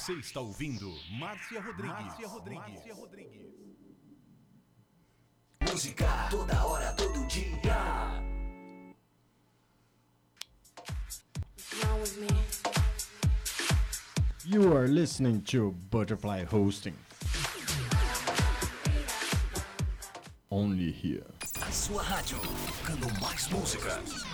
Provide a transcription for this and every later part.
Você está ouvindo Márcia Rodrigues. Márcia Rodrigues. Márcia Rodrigues. Música toda hora, todo dia. You are listening to Butterfly Hosting. Only here. A sua rádio, tocando mais músicas.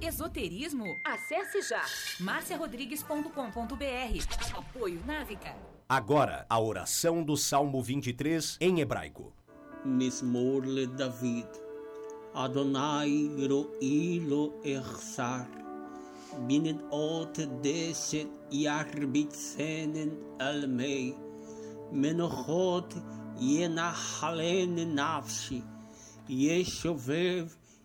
Esoterismo? Acesse já marciarodrigues.com.br. Apoio Návica. Agora, a oração do Salmo 23 em hebraico. Mismorle David. Adonai ro'ilo echsar. Binnen ot deset yarbitzenen almei. Menochot yenachalen nafshi. yeshovev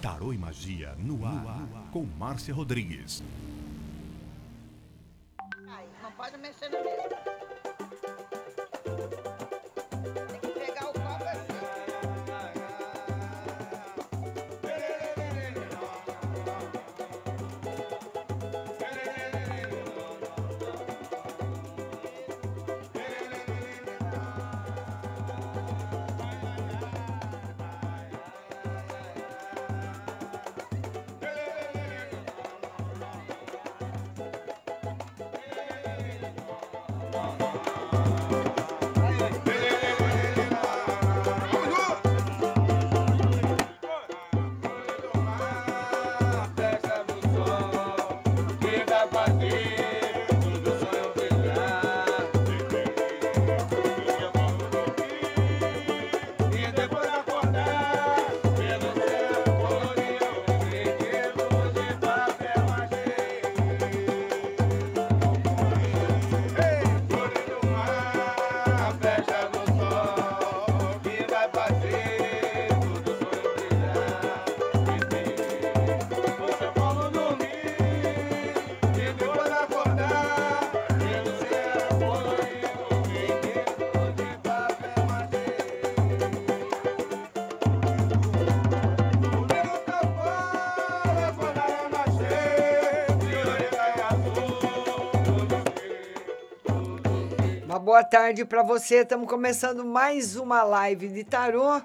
Tarô e Magia no ar, com Márcia Rodrigues. Não pode mexer na mesa. Boa tarde para você. Estamos começando mais uma live de tarô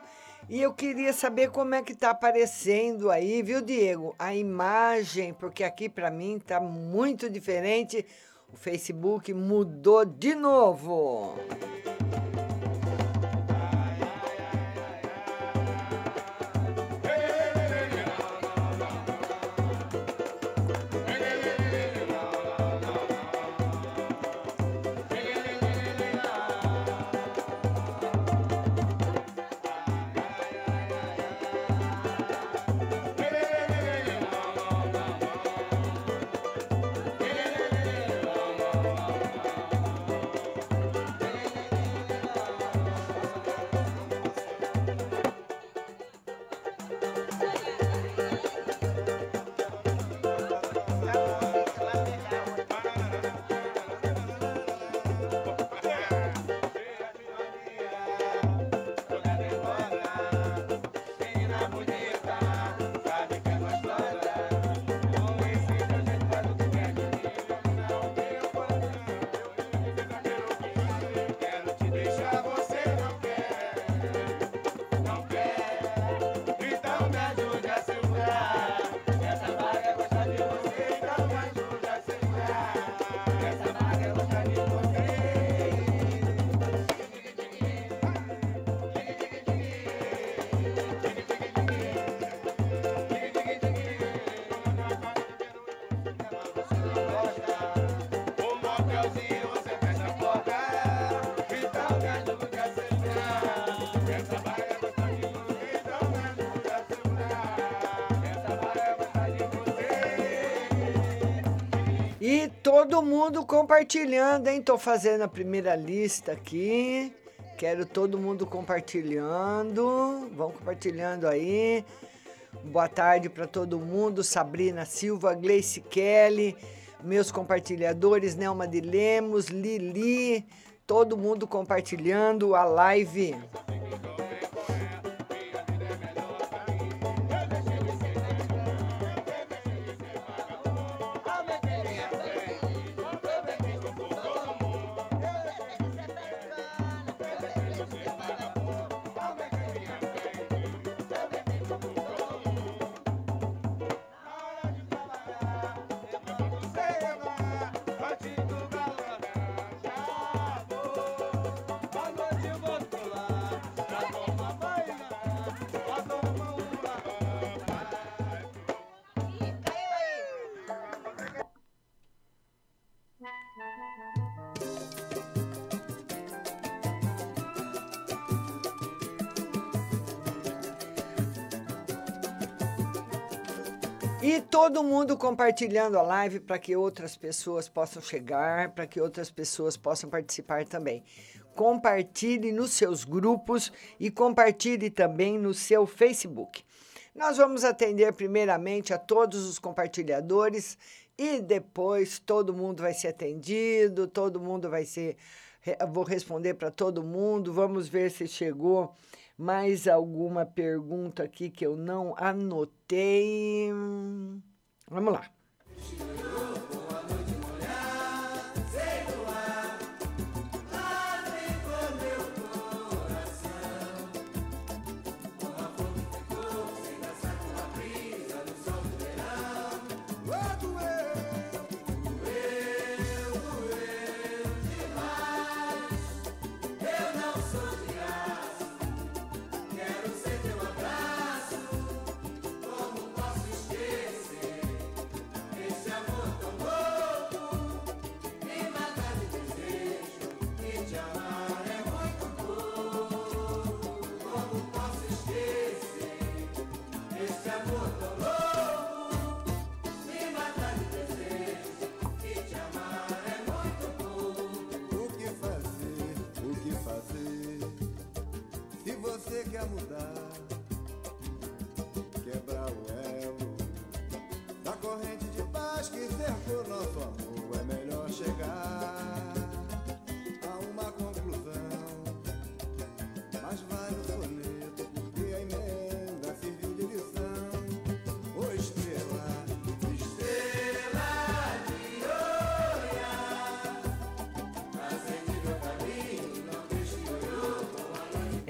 e eu queria saber como é que tá aparecendo aí, viu, Diego? A imagem, porque aqui para mim tá muito diferente. O Facebook mudou de novo. E todo mundo compartilhando, hein? Tô fazendo a primeira lista aqui. Quero todo mundo compartilhando. Vão compartilhando aí. Boa tarde para todo mundo. Sabrina Silva, Gleice Kelly, meus compartilhadores, Nelma de Lemos, Lili, todo mundo compartilhando a live. Todo mundo compartilhando a live para que outras pessoas possam chegar, para que outras pessoas possam participar também. Compartilhe nos seus grupos e compartilhe também no seu Facebook. Nós vamos atender primeiramente a todos os compartilhadores e depois todo mundo vai ser atendido, todo mundo vai ser. Vou responder para todo mundo. Vamos ver se chegou mais alguma pergunta aqui que eu não anotei. Vamos lá.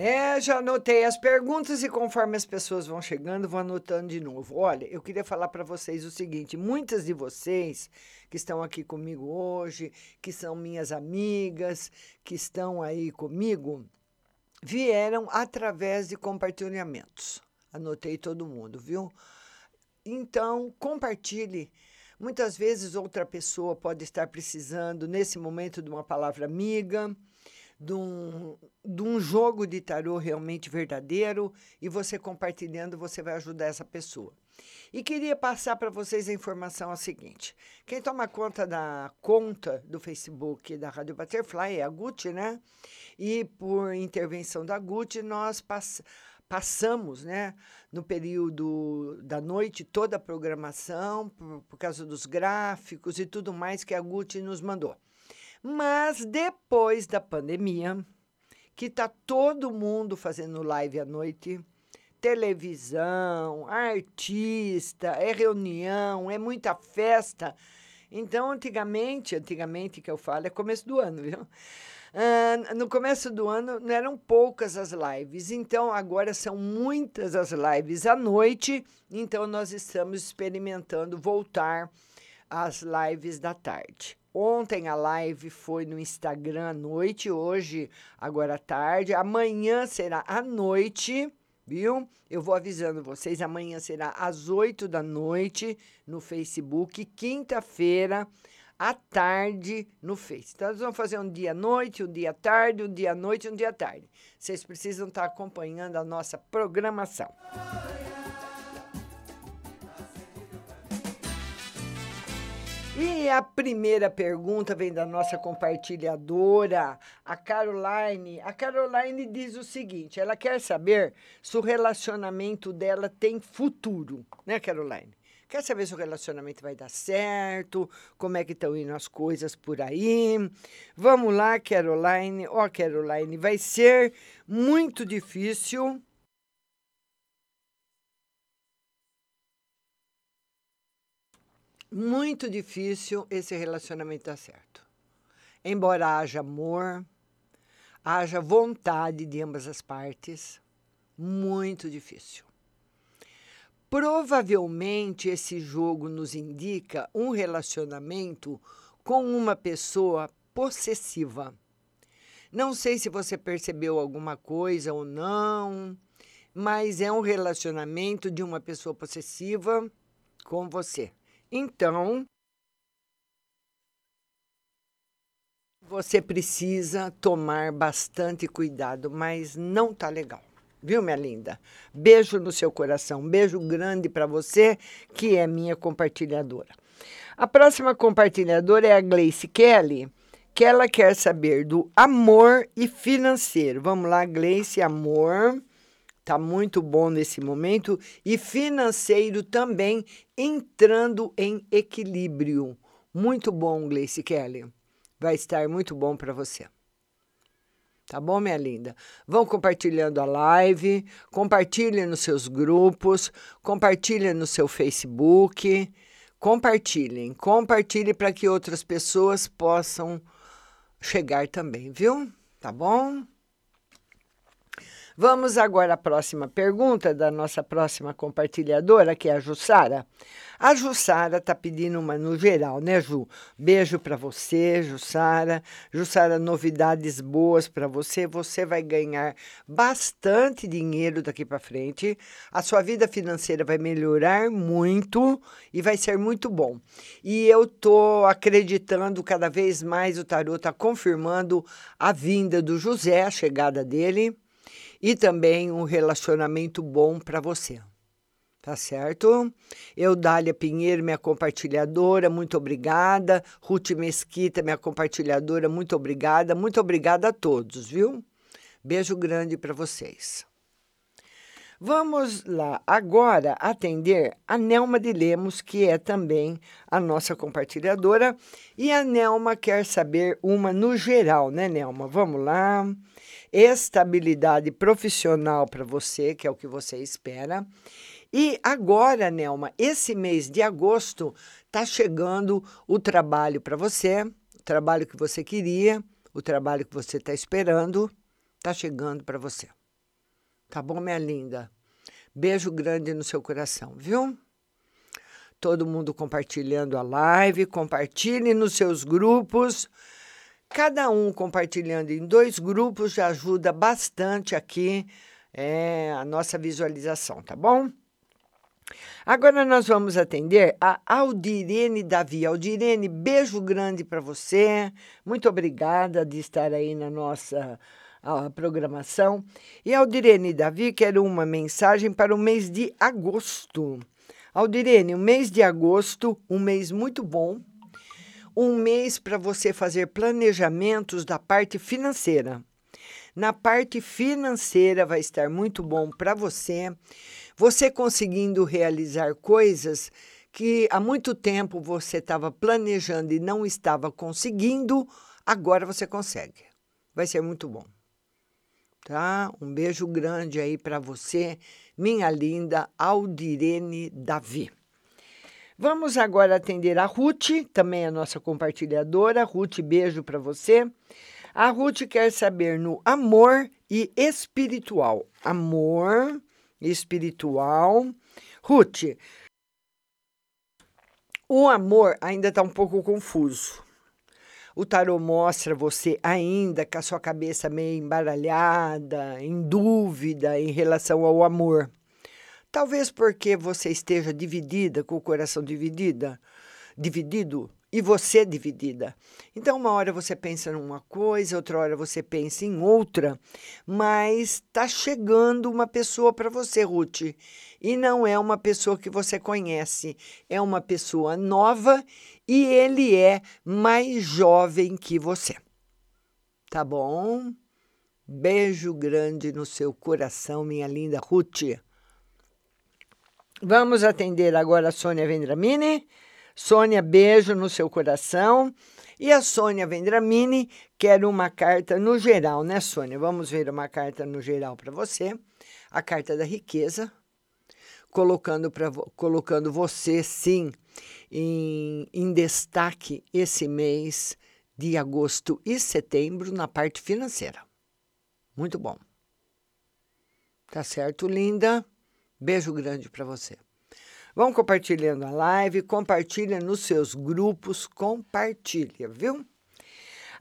É, já anotei as perguntas e conforme as pessoas vão chegando, vou anotando de novo. Olha, eu queria falar para vocês o seguinte: muitas de vocês que estão aqui comigo hoje, que são minhas amigas, que estão aí comigo, vieram através de compartilhamentos. Anotei todo mundo, viu? Então, compartilhe. Muitas vezes outra pessoa pode estar precisando, nesse momento, de uma palavra amiga, de um, de um jogo de tarô realmente verdadeiro, e você compartilhando, você vai ajudar essa pessoa. E queria passar para vocês a informação a seguinte: quem toma conta da conta do Facebook da Rádio Butterfly é a Gucci, né? E por intervenção da Gucci, nós pass passamos, né, no período da noite, toda a programação, por, por causa dos gráficos e tudo mais que a Gucci nos mandou. Mas depois da pandemia, que tá todo mundo fazendo live à noite, televisão, artista, é reunião, é muita festa. Então, antigamente, antigamente que eu falo, é começo do ano, viu? Ah, no começo do ano não eram poucas as lives, então agora são muitas as lives à noite, então nós estamos experimentando voltar às lives da tarde. Ontem a live foi no Instagram à noite, hoje, agora à tarde. Amanhã será à noite, viu? Eu vou avisando vocês. Amanhã será às 8 da noite no Facebook. Quinta-feira, à tarde, no Face. Então, nós vamos fazer um dia à noite, um dia à tarde, um dia à noite, um dia à tarde. Vocês precisam estar acompanhando a nossa programação. E a primeira pergunta vem da nossa compartilhadora, a Caroline. A Caroline diz o seguinte: ela quer saber se o relacionamento dela tem futuro, né, Caroline? Quer saber se o relacionamento vai dar certo, como é que estão indo as coisas por aí. Vamos lá, Caroline. Ó, Caroline, vai ser muito difícil. Muito difícil esse relacionamento dar certo. Embora haja amor, haja vontade de ambas as partes, muito difícil. Provavelmente esse jogo nos indica um relacionamento com uma pessoa possessiva. Não sei se você percebeu alguma coisa ou não, mas é um relacionamento de uma pessoa possessiva com você. Então, você precisa tomar bastante cuidado, mas não tá legal. Viu, minha linda? Beijo no seu coração, beijo grande para você, que é minha compartilhadora. A próxima compartilhadora é a Gleice Kelly, que ela quer saber do amor e financeiro. Vamos lá, Gleice, amor, Tá muito bom nesse momento e financeiro também entrando em equilíbrio. Muito bom, Gleice Kelly. Vai estar muito bom para você. Tá bom, minha linda? Vão compartilhando a live, compartilhem nos seus grupos, compartilhem no seu Facebook, compartilhem, compartilhem para que outras pessoas possam chegar também, viu? Tá bom? Vamos agora à próxima pergunta da nossa próxima compartilhadora, que é a Jussara. A Jussara está pedindo uma no geral, né, Ju? Beijo para você, Jussara. Jussara, novidades boas para você. Você vai ganhar bastante dinheiro daqui para frente. A sua vida financeira vai melhorar muito e vai ser muito bom. E eu tô acreditando cada vez mais, o tarô está confirmando a vinda do José, a chegada dele e também um relacionamento bom para você. Tá certo? Eu, Dália Pinheiro, minha compartilhadora, muito obrigada. Ruth Mesquita, minha compartilhadora, muito obrigada. Muito obrigada a todos, viu? Beijo grande para vocês. Vamos lá agora atender a Nelma de Lemos, que é também a nossa compartilhadora. E a Nelma quer saber uma no geral, né, Nelma? Vamos lá estabilidade profissional para você, que é o que você espera. E agora, Nelma, esse mês de agosto está chegando o trabalho para você, o trabalho que você queria, o trabalho que você está esperando, está chegando para você. Tá bom, minha linda? Beijo grande no seu coração, viu? Todo mundo compartilhando a live, compartilhe nos seus grupos Cada um compartilhando em dois grupos já ajuda bastante aqui é, a nossa visualização, tá bom? Agora nós vamos atender a Aldirene Davi. Aldirene, beijo grande para você. Muito obrigada de estar aí na nossa programação. E Aldirene Davi quer uma mensagem para o mês de agosto. Aldirene, o mês de agosto, um mês muito bom um mês para você fazer planejamentos da parte financeira. Na parte financeira vai estar muito bom para você, você conseguindo realizar coisas que há muito tempo você estava planejando e não estava conseguindo, agora você consegue. Vai ser muito bom. Tá? Um beijo grande aí para você, minha linda Aldirene Davi. Vamos agora atender a Ruth, também a nossa compartilhadora. Ruth, beijo para você. A Ruth quer saber no amor e espiritual. Amor espiritual. Ruth, o amor ainda está um pouco confuso. O tarô mostra você ainda com a sua cabeça meio embaralhada, em dúvida em relação ao amor. Talvez porque você esteja dividida, com o coração dividida, dividido e você dividida. Então, uma hora você pensa numa coisa, outra hora você pensa em outra, mas está chegando uma pessoa para você, Ruth, e não é uma pessoa que você conhece, é uma pessoa nova e ele é mais jovem que você. Tá bom? Beijo grande no seu coração, minha linda Ruth. Vamos atender agora a Sônia Vendramini. Sônia, beijo no seu coração. E a Sônia Vendramini quer uma carta no geral, né, Sônia? Vamos ver uma carta no geral para você. A carta da riqueza, colocando, pra, colocando você, sim, em, em destaque esse mês de agosto e setembro na parte financeira. Muito bom. Tá certo, linda? Beijo grande para você. Vão compartilhando a live, compartilha nos seus grupos, compartilha, viu?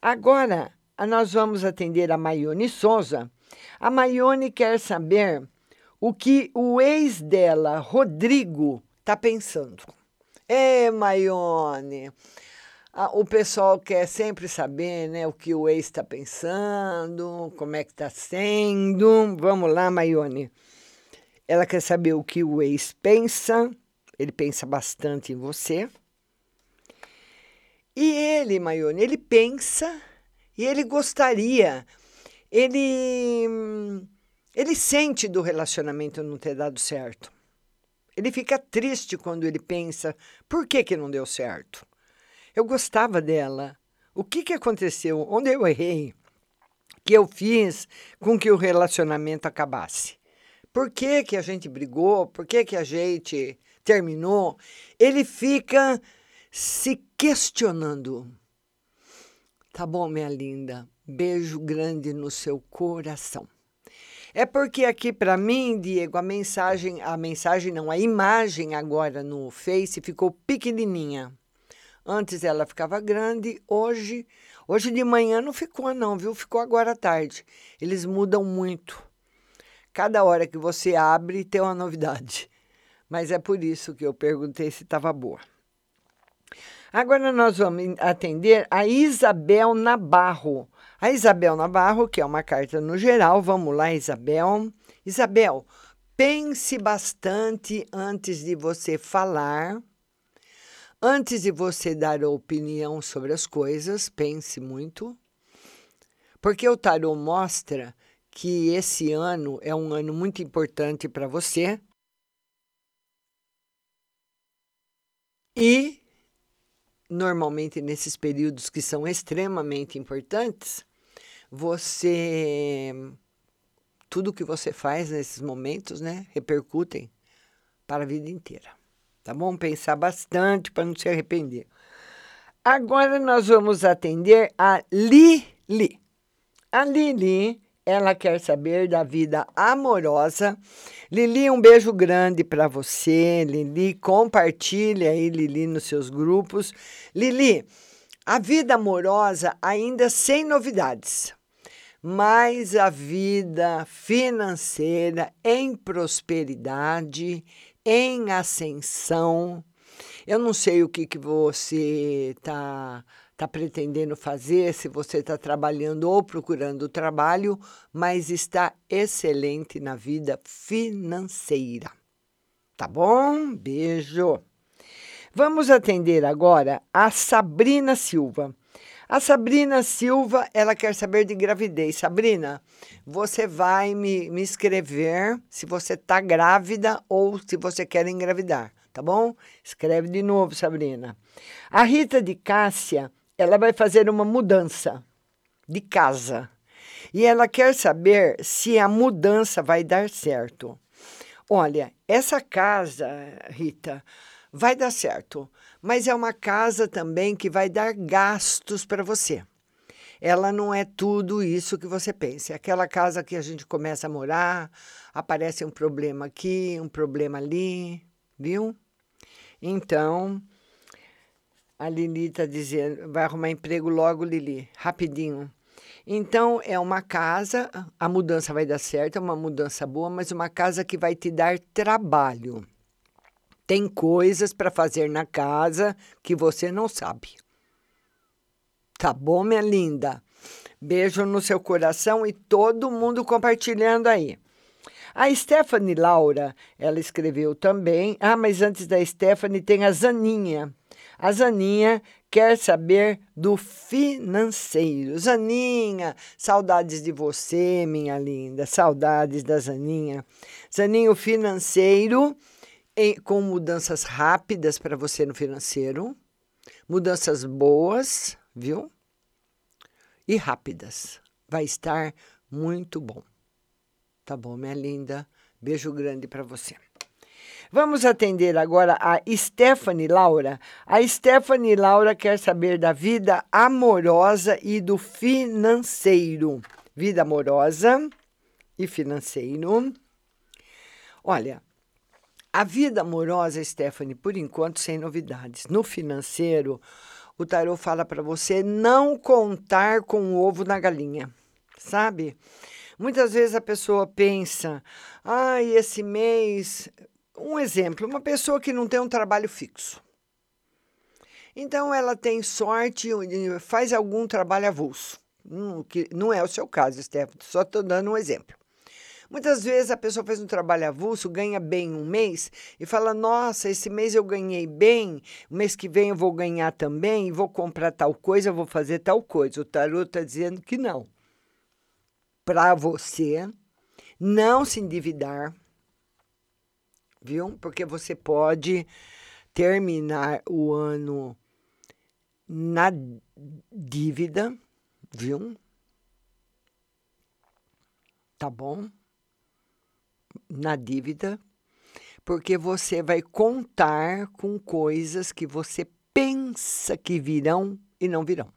Agora, nós vamos atender a Maione Souza. A Maione quer saber o que o ex dela, Rodrigo, está pensando. É, Maione, o pessoal quer sempre saber né, o que o ex está pensando, como é que está sendo. Vamos lá, Maione. Ela quer saber o que o ex pensa, ele pensa bastante em você. E ele, Maione, ele pensa e ele gostaria, ele Ele sente do relacionamento não ter dado certo. Ele fica triste quando ele pensa: por que, que não deu certo? Eu gostava dela. O que, que aconteceu? Onde eu errei? Que eu fiz com que o relacionamento acabasse? Por que, que a gente brigou? Por que, que a gente terminou? Ele fica se questionando. Tá bom, minha linda. Beijo grande no seu coração. É porque aqui para mim, Diego, a mensagem, a mensagem não, a imagem agora no Face ficou pequenininha. Antes ela ficava grande, hoje, hoje de manhã não ficou não, viu? Ficou agora à tarde. Eles mudam muito. Cada hora que você abre tem uma novidade. Mas é por isso que eu perguntei se estava boa. Agora nós vamos atender a Isabel Nabarro. A Isabel Navarro, que é uma carta no geral. Vamos lá, Isabel. Isabel, pense bastante antes de você falar. Antes de você dar opinião sobre as coisas, pense muito. Porque o tarô mostra que esse ano é um ano muito importante para você. E normalmente nesses períodos que são extremamente importantes, você tudo que você faz nesses momentos, né, repercutem para a vida inteira. Tá bom? Pensar bastante para não se arrepender. Agora nós vamos atender a Lili. A Lili, ela quer saber da vida amorosa. Lili, um beijo grande para você. Lili, compartilha aí, Lili, nos seus grupos. Lili, a vida amorosa ainda sem novidades mas a vida financeira em prosperidade, em ascensão. Eu não sei o que, que você está tá pretendendo fazer, se você está trabalhando ou procurando trabalho, mas está excelente na vida financeira. Tá bom? Beijo. Vamos atender agora a Sabrina Silva. A Sabrina Silva, ela quer saber de gravidez. Sabrina, você vai me, me escrever se você está grávida ou se você quer engravidar, tá bom? Escreve de novo, Sabrina. A Rita de Cássia, ela vai fazer uma mudança de casa. E ela quer saber se a mudança vai dar certo. Olha, essa casa, Rita, vai dar certo mas é uma casa também que vai dar gastos para você. Ela não é tudo isso que você pensa. É aquela casa que a gente começa a morar, aparece um problema aqui, um problema ali, viu? Então, a Lili está dizendo, vai arrumar emprego logo, Lili, rapidinho. Então, é uma casa, a mudança vai dar certo, é uma mudança boa, mas uma casa que vai te dar trabalho. Tem coisas para fazer na casa que você não sabe. Tá bom, minha linda? Beijo no seu coração e todo mundo compartilhando aí. A Stephanie Laura, ela escreveu também. Ah, mas antes da Stephanie tem a Zaninha. A Zaninha quer saber do financeiro. Zaninha, saudades de você, minha linda. Saudades da Zaninha. Zaninha, o financeiro em, com mudanças rápidas para você no financeiro, mudanças boas, viu? E rápidas. Vai estar muito bom. Tá bom, minha linda? Beijo grande para você. Vamos atender agora a Stephanie Laura. A Stephanie Laura quer saber da vida amorosa e do financeiro. Vida amorosa e financeiro. Olha, a vida amorosa, Stephanie, por enquanto, sem novidades. No financeiro, o tarot fala para você não contar com o ovo na galinha, sabe? Muitas vezes a pessoa pensa, ah, esse mês. Um exemplo, uma pessoa que não tem um trabalho fixo. Então ela tem sorte, faz algum trabalho avulso. Hum, que não é o seu caso, Stephanie, só estou dando um exemplo. Muitas vezes a pessoa faz um trabalho avulso, ganha bem um mês e fala: Nossa, esse mês eu ganhei bem, mês que vem eu vou ganhar também, vou comprar tal coisa, vou fazer tal coisa. O tarot está dizendo que não. Para você, não se endividar, viu? Porque você pode terminar o ano na dívida, viu? Tá bom? Na dívida, porque você vai contar com coisas que você pensa que virão e não virão.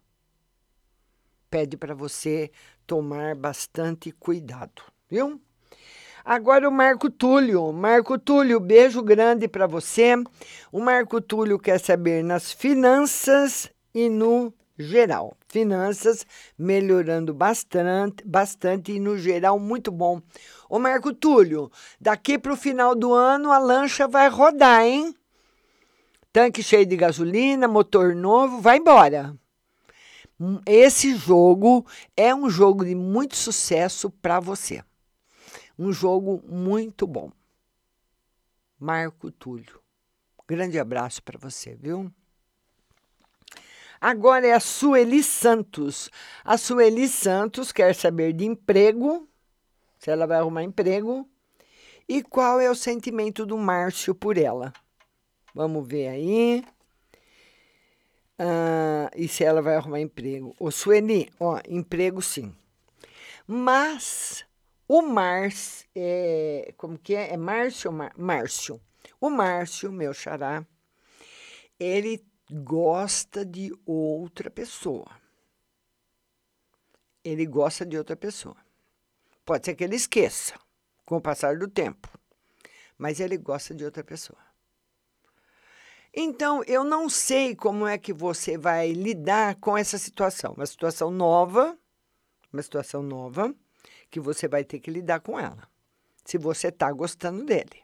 Pede para você tomar bastante cuidado, viu? Agora o Marco Túlio. Marco Túlio, beijo grande para você. O Marco Túlio quer saber nas finanças e no geral. Finanças melhorando bastante, bastante e no geral muito bom. Ô Marco Túlio, daqui para o final do ano a lancha vai rodar, hein? Tanque cheio de gasolina, motor novo, vai embora. Hum, Esse jogo é um jogo de muito sucesso para você. Um jogo muito bom. Marco Túlio. Grande abraço para você, viu? Agora é a Sueli Santos. A Sueli Santos quer saber de emprego, se ela vai arrumar emprego, e qual é o sentimento do Márcio por ela. Vamos ver aí. Ah, e se ela vai arrumar emprego. Ô, Sueli, ó, emprego sim. Mas o Márcio, é, como que é? É Márcio Márcio? O Márcio, meu xará, ele gosta de outra pessoa. Ele gosta de outra pessoa. Pode ser que ele esqueça com o passar do tempo, mas ele gosta de outra pessoa. Então, eu não sei como é que você vai lidar com essa situação. Uma situação nova, uma situação nova, que você vai ter que lidar com ela. Se você está gostando dele.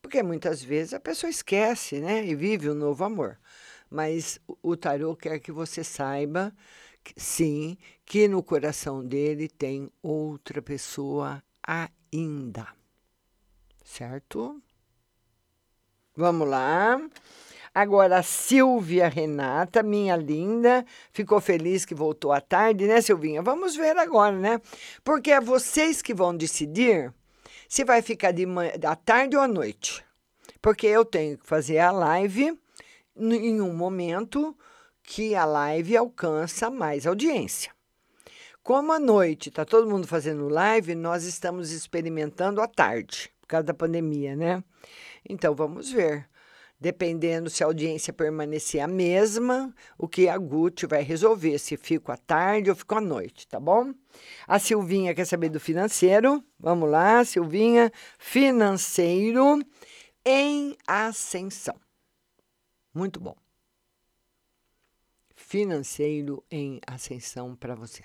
Porque muitas vezes a pessoa esquece, né? E vive um novo amor. Mas o tarô quer que você saiba, que, sim, que no coração dele tem outra pessoa ainda. Certo? Vamos lá. Agora, a Silvia Renata, minha linda, ficou feliz que voltou à tarde, né, Silvinha? Vamos ver agora, né? Porque é vocês que vão decidir se vai ficar de manhã, à tarde ou à noite. Porque eu tenho que fazer a live em um momento que a live alcança mais audiência. Como à noite está todo mundo fazendo live, nós estamos experimentando à tarde, por causa da pandemia, né? Então vamos ver. Dependendo se a audiência permanecer a mesma, o que a Gucci vai resolver, se fico à tarde ou fico à noite, tá bom? A Silvinha quer saber do financeiro. Vamos lá, Silvinha. Financeiro em ascensão. Muito bom. Financeiro em ascensão para você.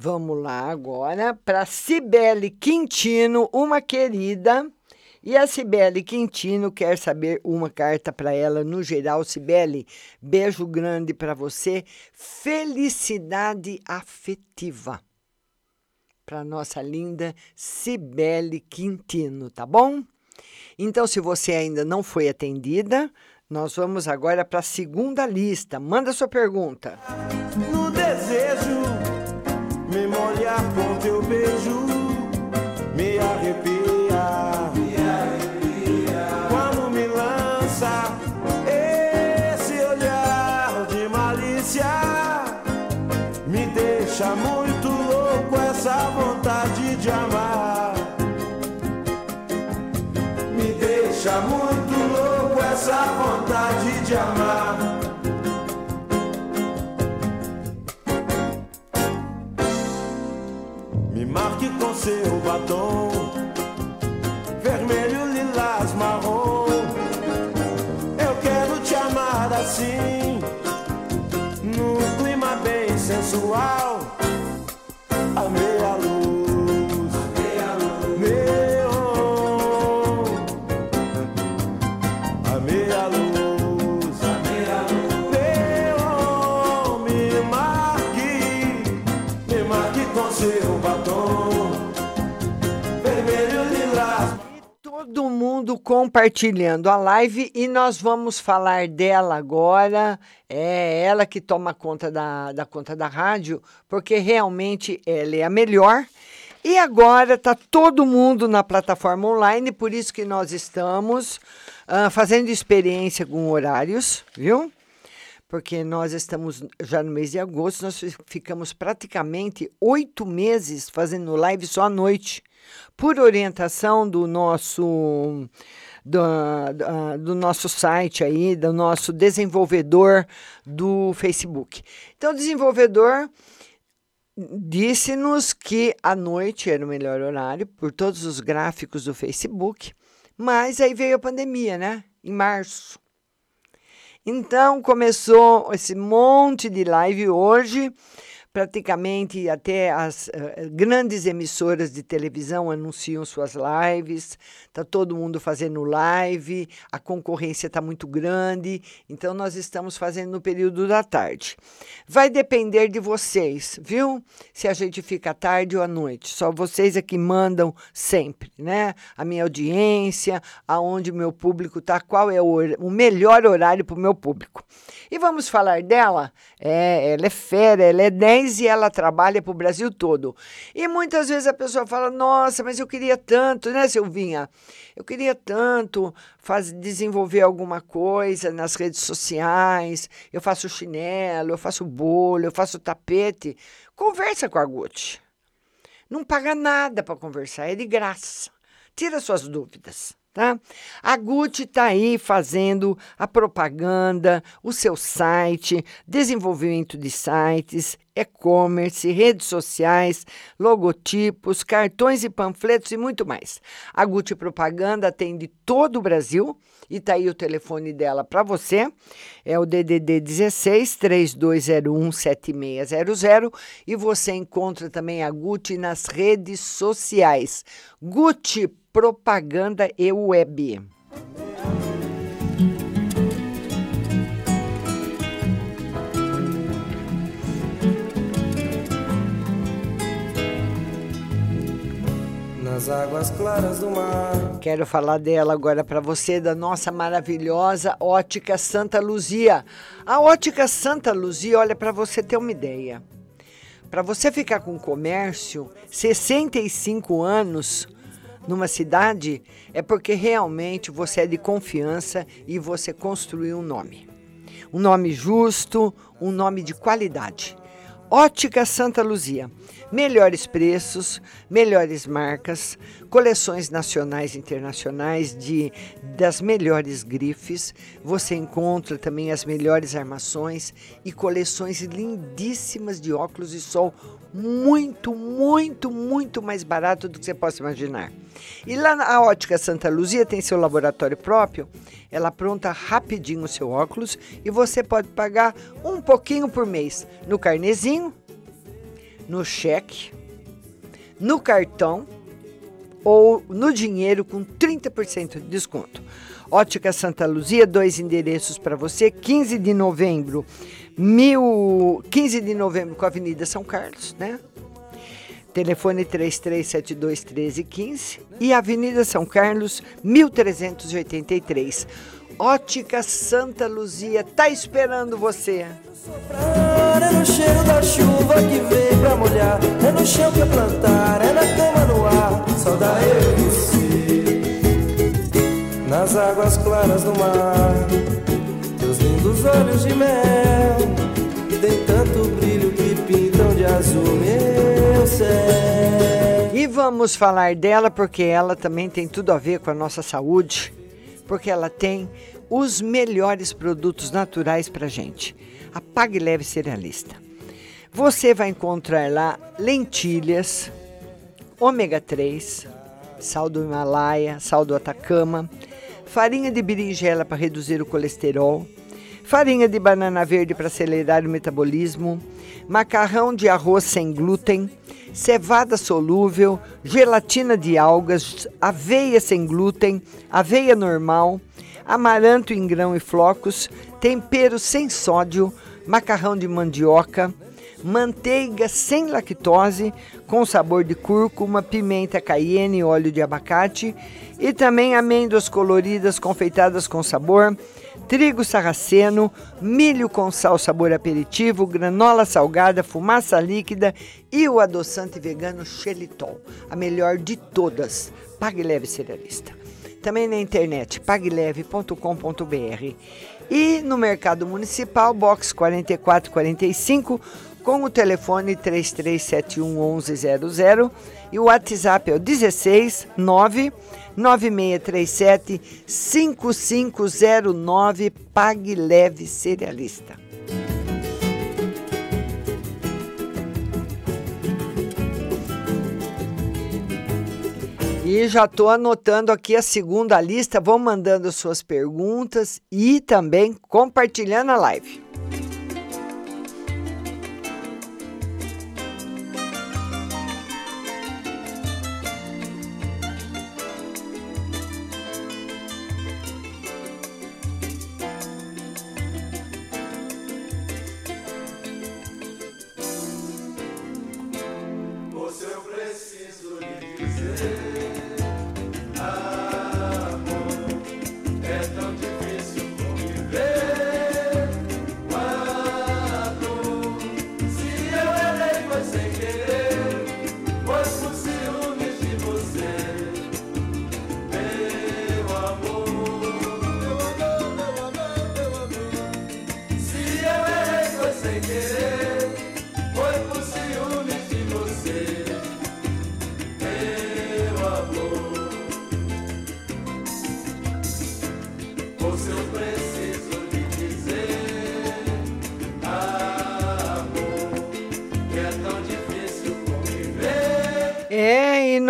Vamos lá agora para Cibele Quintino, uma querida. E a Cibele Quintino quer saber uma carta para ela no geral. Cibele, beijo grande para você. Felicidade afetiva. Para nossa linda Cibele Quintino, tá bom? Então, se você ainda não foi atendida, nós vamos agora para a segunda lista. Manda sua pergunta. No desejo, teu beijo, me arrepia. Me arrepia. Quando me lança esse olhar de malícia, me deixa muito louco essa vontade de amar. Me deixa muito louco essa vontade de amar. Com seu batom. Vermelho, lilás, marrom. Eu quero te amar assim Num clima bem sensual compartilhando a live e nós vamos falar dela agora. É ela que toma conta da, da conta da rádio, porque realmente ela é a melhor. E agora está todo mundo na plataforma online, por isso que nós estamos ah, fazendo experiência com horários, viu? Porque nós estamos já no mês de agosto, nós fi- ficamos praticamente oito meses fazendo live só à noite, por orientação do nosso do, do nosso site aí, do nosso desenvolvedor do Facebook. Então, o desenvolvedor disse-nos que a noite era o melhor horário por todos os gráficos do Facebook, mas aí veio a pandemia, né? Em março. Então começou esse monte de live hoje. Praticamente até as eh, grandes emissoras de televisão anunciam suas lives, está todo mundo fazendo live, a concorrência está muito grande, então nós estamos fazendo no período da tarde. Vai depender de vocês, viu? Se a gente fica tarde ou à noite. Só vocês é que mandam sempre, né? A minha audiência, aonde o meu público está, qual é o, o melhor horário para o meu público. E vamos falar dela? É, ela é fera, ela é 10 e ela trabalha para o Brasil todo. E muitas vezes a pessoa fala: Nossa, mas eu queria tanto, né, Silvinha? Eu queria tanto faz, desenvolver alguma coisa nas redes sociais. Eu faço chinelo, eu faço bolo, eu faço tapete. Conversa com a Gucci. Não paga nada para conversar, é de graça. Tira suas dúvidas, tá? A Gucci está aí fazendo a propaganda, o seu site, desenvolvimento de sites, e-commerce, redes sociais, logotipos, cartões e panfletos e muito mais. A Gucci Propaganda atende todo o Brasil e está aí o telefone dela para você. É o DDD 16 3201 7600 e você encontra também a Gucci nas redes sociais. Gucci Propaganda e Web. Nas águas claras do mar. Quero falar dela agora para você, da nossa maravilhosa Ótica Santa Luzia. A Ótica Santa Luzia, olha, para você ter uma ideia. Para você ficar com comércio, 65 anos numa cidade, é porque realmente você é de confiança e você construiu um nome. Um nome justo, um nome de qualidade. Ótica Santa Luzia. Melhores preços, melhores marcas, coleções nacionais e internacionais de das melhores grifes. Você encontra também as melhores armações e coleções lindíssimas de óculos de sol, muito, muito, muito mais barato do que você possa imaginar. E lá na Ótica Santa Luzia tem seu laboratório próprio. Ela pronta rapidinho o seu óculos e você pode pagar um pouquinho por mês no carnezinho, no cheque, no cartão ou no dinheiro com 30% de desconto. Ótica Santa Luzia, dois endereços para você, 15 de novembro, mil, 15 de novembro com a Avenida São Carlos, né? Telefone 3372 1315 e Avenida São Carlos, 1383. Ótica Santa Luzia tá esperando você. É no cheiro da chuva que vem pra molhar. É no chão que é plantar, é na cama no ar. Só dá eu e você. Nas águas claras do mar. Teus lindos olhos de mel. Vamos falar dela porque ela também tem tudo a ver com a nossa saúde, porque ela tem os melhores produtos naturais para gente. A Pague Leve Cerealista. Você vai encontrar lá lentilhas, ômega 3, sal do Himalaia, sal do Atacama, farinha de berinjela para reduzir o colesterol, farinha de banana verde para acelerar o metabolismo, macarrão de arroz sem glúten, cevada solúvel, gelatina de algas, aveia sem glúten, aveia normal, amaranto em grão e flocos, tempero sem sódio, macarrão de mandioca, manteiga sem lactose, com sabor de cúrcuma, pimenta cayenne e óleo de abacate, e também amêndoas coloridas confeitadas com sabor, trigo sarraceno, milho com sal sabor aperitivo, granola salgada, fumaça líquida e o adoçante vegano xelitol, a melhor de todas. Pague leve cerealista. Também na internet pagleve.com.br e no mercado municipal box 4445 com o telefone 3371 1100 e o WhatsApp é o 16 9 9637 5509 Pague Leve Cerealista. E já estou anotando aqui a segunda lista. Vão mandando suas perguntas e também compartilhando a live.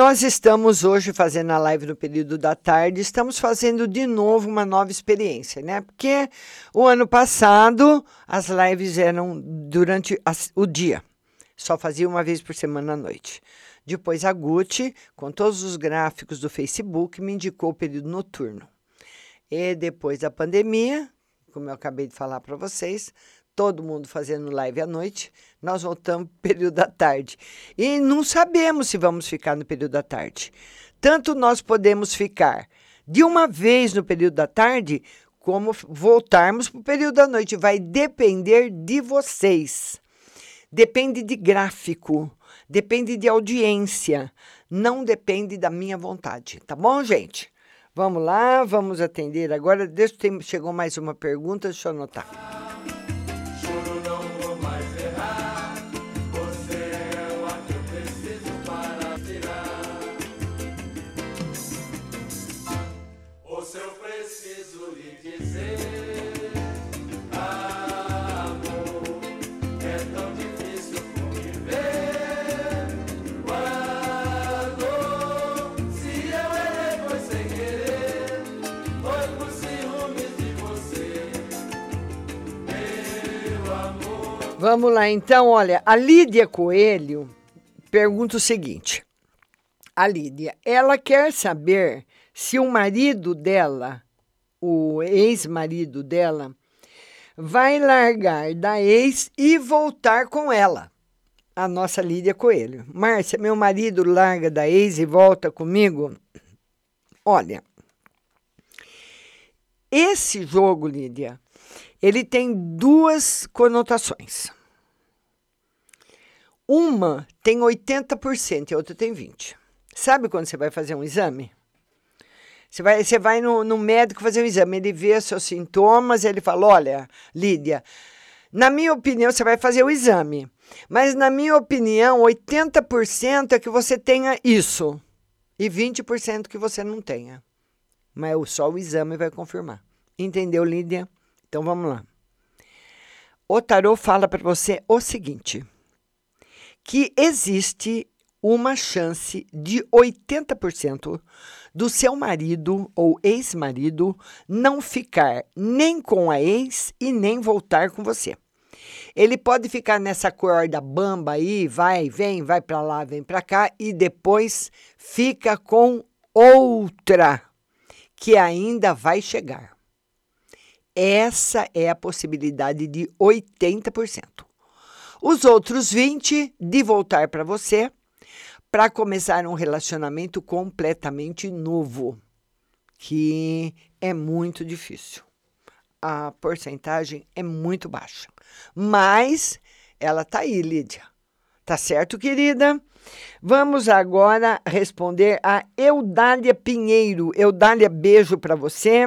Nós estamos hoje fazendo a live no período da tarde, estamos fazendo de novo uma nova experiência, né? Porque o ano passado as lives eram durante o dia, só fazia uma vez por semana à noite. Depois a Gucci, com todos os gráficos do Facebook, me indicou o período noturno. E depois da pandemia, como eu acabei de falar para vocês, todo mundo fazendo live à noite, nós voltamos para o período da tarde. E não sabemos se vamos ficar no período da tarde. Tanto nós podemos ficar de uma vez no período da tarde, como voltarmos para o período da noite. Vai depender de vocês. Depende de gráfico, depende de audiência, não depende da minha vontade, tá bom, gente? Vamos lá, vamos atender agora. Deixa, tem, chegou mais uma pergunta, deixa eu anotar. Vamos lá, então, olha, a Lídia Coelho pergunta o seguinte: a Lídia, ela quer saber se o marido dela, o ex-marido dela, vai largar da ex e voltar com ela. A nossa Lídia Coelho. Márcia, meu marido larga da ex e volta comigo? Olha, esse jogo, Lídia, ele tem duas conotações. Uma tem 80% e a outra tem 20%. Sabe quando você vai fazer um exame? Você vai, você vai no, no médico fazer um exame, ele vê seus sintomas, ele fala: Olha, Lídia, na minha opinião, você vai fazer o exame, mas na minha opinião, 80% é que você tenha isso e 20% que você não tenha. Mas só o exame vai confirmar. Entendeu, Lídia? Então vamos lá. O tarô fala para você o seguinte: que existe uma chance de 80% do seu marido ou ex-marido não ficar nem com a ex e nem voltar com você. Ele pode ficar nessa corda bamba aí, vai, vem, vai para lá, vem para cá e depois fica com outra que ainda vai chegar. Essa é a possibilidade de 80%. Os outros 20 de voltar para você para começar um relacionamento completamente novo, que é muito difícil. A porcentagem é muito baixa. Mas ela tá aí, Lídia. Tá certo, querida? Vamos agora responder a Eudália Pinheiro. Eudália, beijo para você.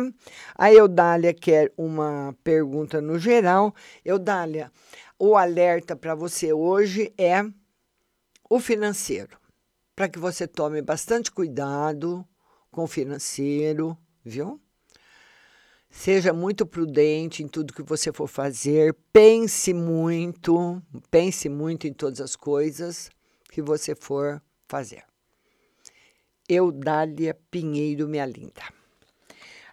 A Eudália quer uma pergunta no geral. Eudália, o alerta para você hoje é o financeiro. Para que você tome bastante cuidado com o financeiro, viu? Seja muito prudente em tudo que você for fazer. Pense muito, pense muito em todas as coisas que você for fazer. Eudália Pinheiro, minha linda.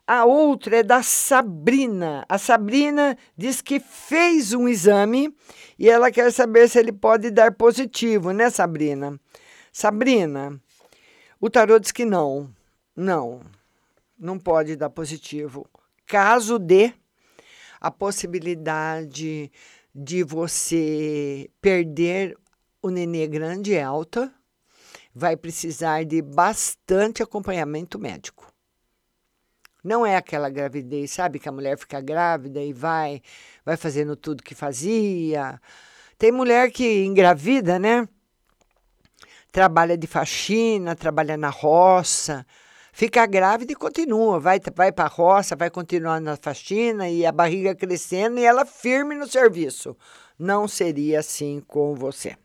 A outra é da Sabrina. A Sabrina diz que fez um exame e ela quer saber se ele pode dar positivo, né, Sabrina? Sabrina, o tarô diz que não. Não, não pode dar positivo. Caso de a possibilidade de você perder o nenê grande e alta, vai precisar de bastante acompanhamento médico. Não é aquela gravidez, sabe, que a mulher fica grávida e vai, vai fazendo tudo que fazia. Tem mulher que engravida, né? Trabalha de faxina, trabalha na roça, fica grávida e continua, vai, vai para a roça, vai continuar na faxina e a barriga crescendo e ela firme no serviço. Não seria assim com você.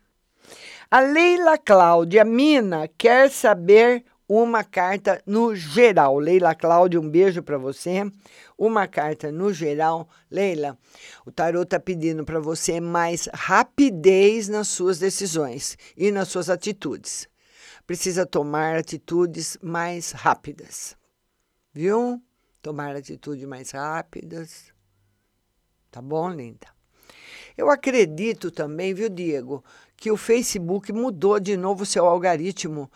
A Leila Cláudia Mina quer saber uma carta no geral. Leila Cláudia, um beijo para você. Uma carta no geral. Leila, o tarot está pedindo para você mais rapidez nas suas decisões e nas suas atitudes. Precisa tomar atitudes mais rápidas. Viu? Tomar atitudes mais rápidas. Tá bom, linda? Eu acredito também, viu, Diego, que o Facebook mudou de novo seu algoritmo.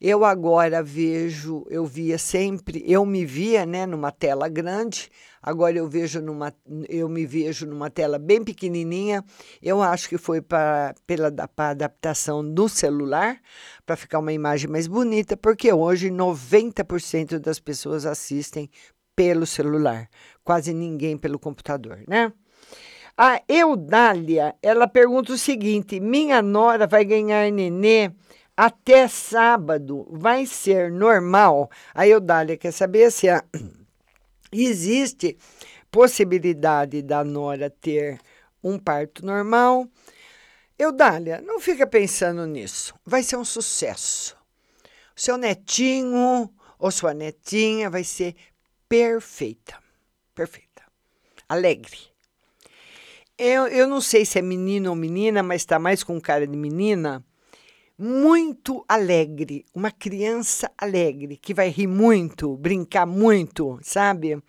Eu agora vejo, eu via sempre, eu me via, né, numa tela grande. Agora eu vejo numa, eu me vejo numa tela bem pequenininha. Eu acho que foi para pela pra adaptação do celular para ficar uma imagem mais bonita, porque hoje 90% das pessoas assistem pelo celular, quase ninguém pelo computador, né? A Eudália, ela pergunta o seguinte: minha nora vai ganhar nenê até sábado, vai ser normal? A Eudália quer saber se a, existe possibilidade da nora ter um parto normal. Eudália, não fica pensando nisso. Vai ser um sucesso. Seu netinho ou sua netinha vai ser perfeita. Perfeita. Alegre eu, eu não sei se é menino ou menina, mas está mais com cara de menina. Muito alegre, uma criança alegre, que vai rir muito, brincar muito, sabe?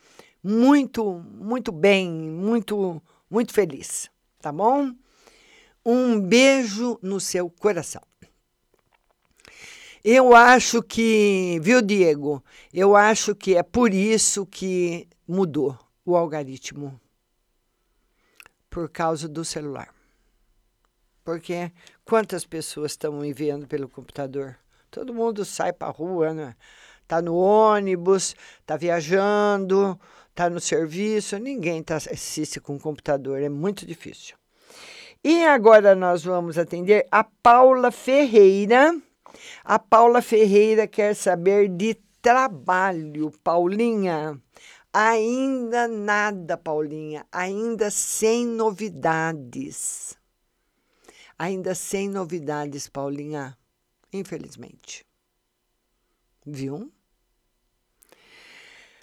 Muito, muito bem, muito, muito feliz, tá bom? Um beijo no seu coração. Eu acho que, viu, Diego? Eu acho que é por isso que mudou o algoritmo por causa do celular. Porque quantas pessoas estão me vendo pelo computador? Todo mundo sai para a rua, né? Tá no ônibus, tá viajando, tá no serviço, ninguém tá, assiste com o computador, é muito difícil. E agora nós vamos atender a Paula Ferreira. A Paula Ferreira quer saber de trabalho. Paulinha, Ainda nada, Paulinha, ainda sem novidades. Ainda sem novidades, Paulinha, infelizmente. Viu?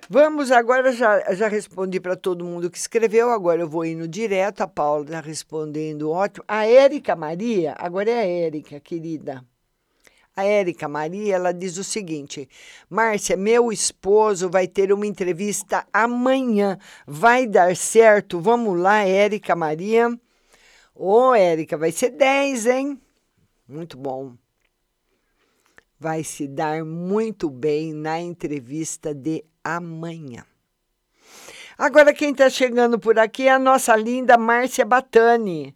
Vamos agora, já, já respondi para todo mundo que escreveu, agora eu vou indo direto, a Paula está respondendo, ótimo. A Érica Maria, agora é a Érica, querida. A Érica Maria, ela diz o seguinte: Márcia, meu esposo vai ter uma entrevista amanhã. Vai dar certo? Vamos lá, Érica Maria. Ô, oh, Érica, vai ser 10, hein? Muito bom. Vai se dar muito bem na entrevista de amanhã. Agora, quem está chegando por aqui é a nossa linda Márcia Batani.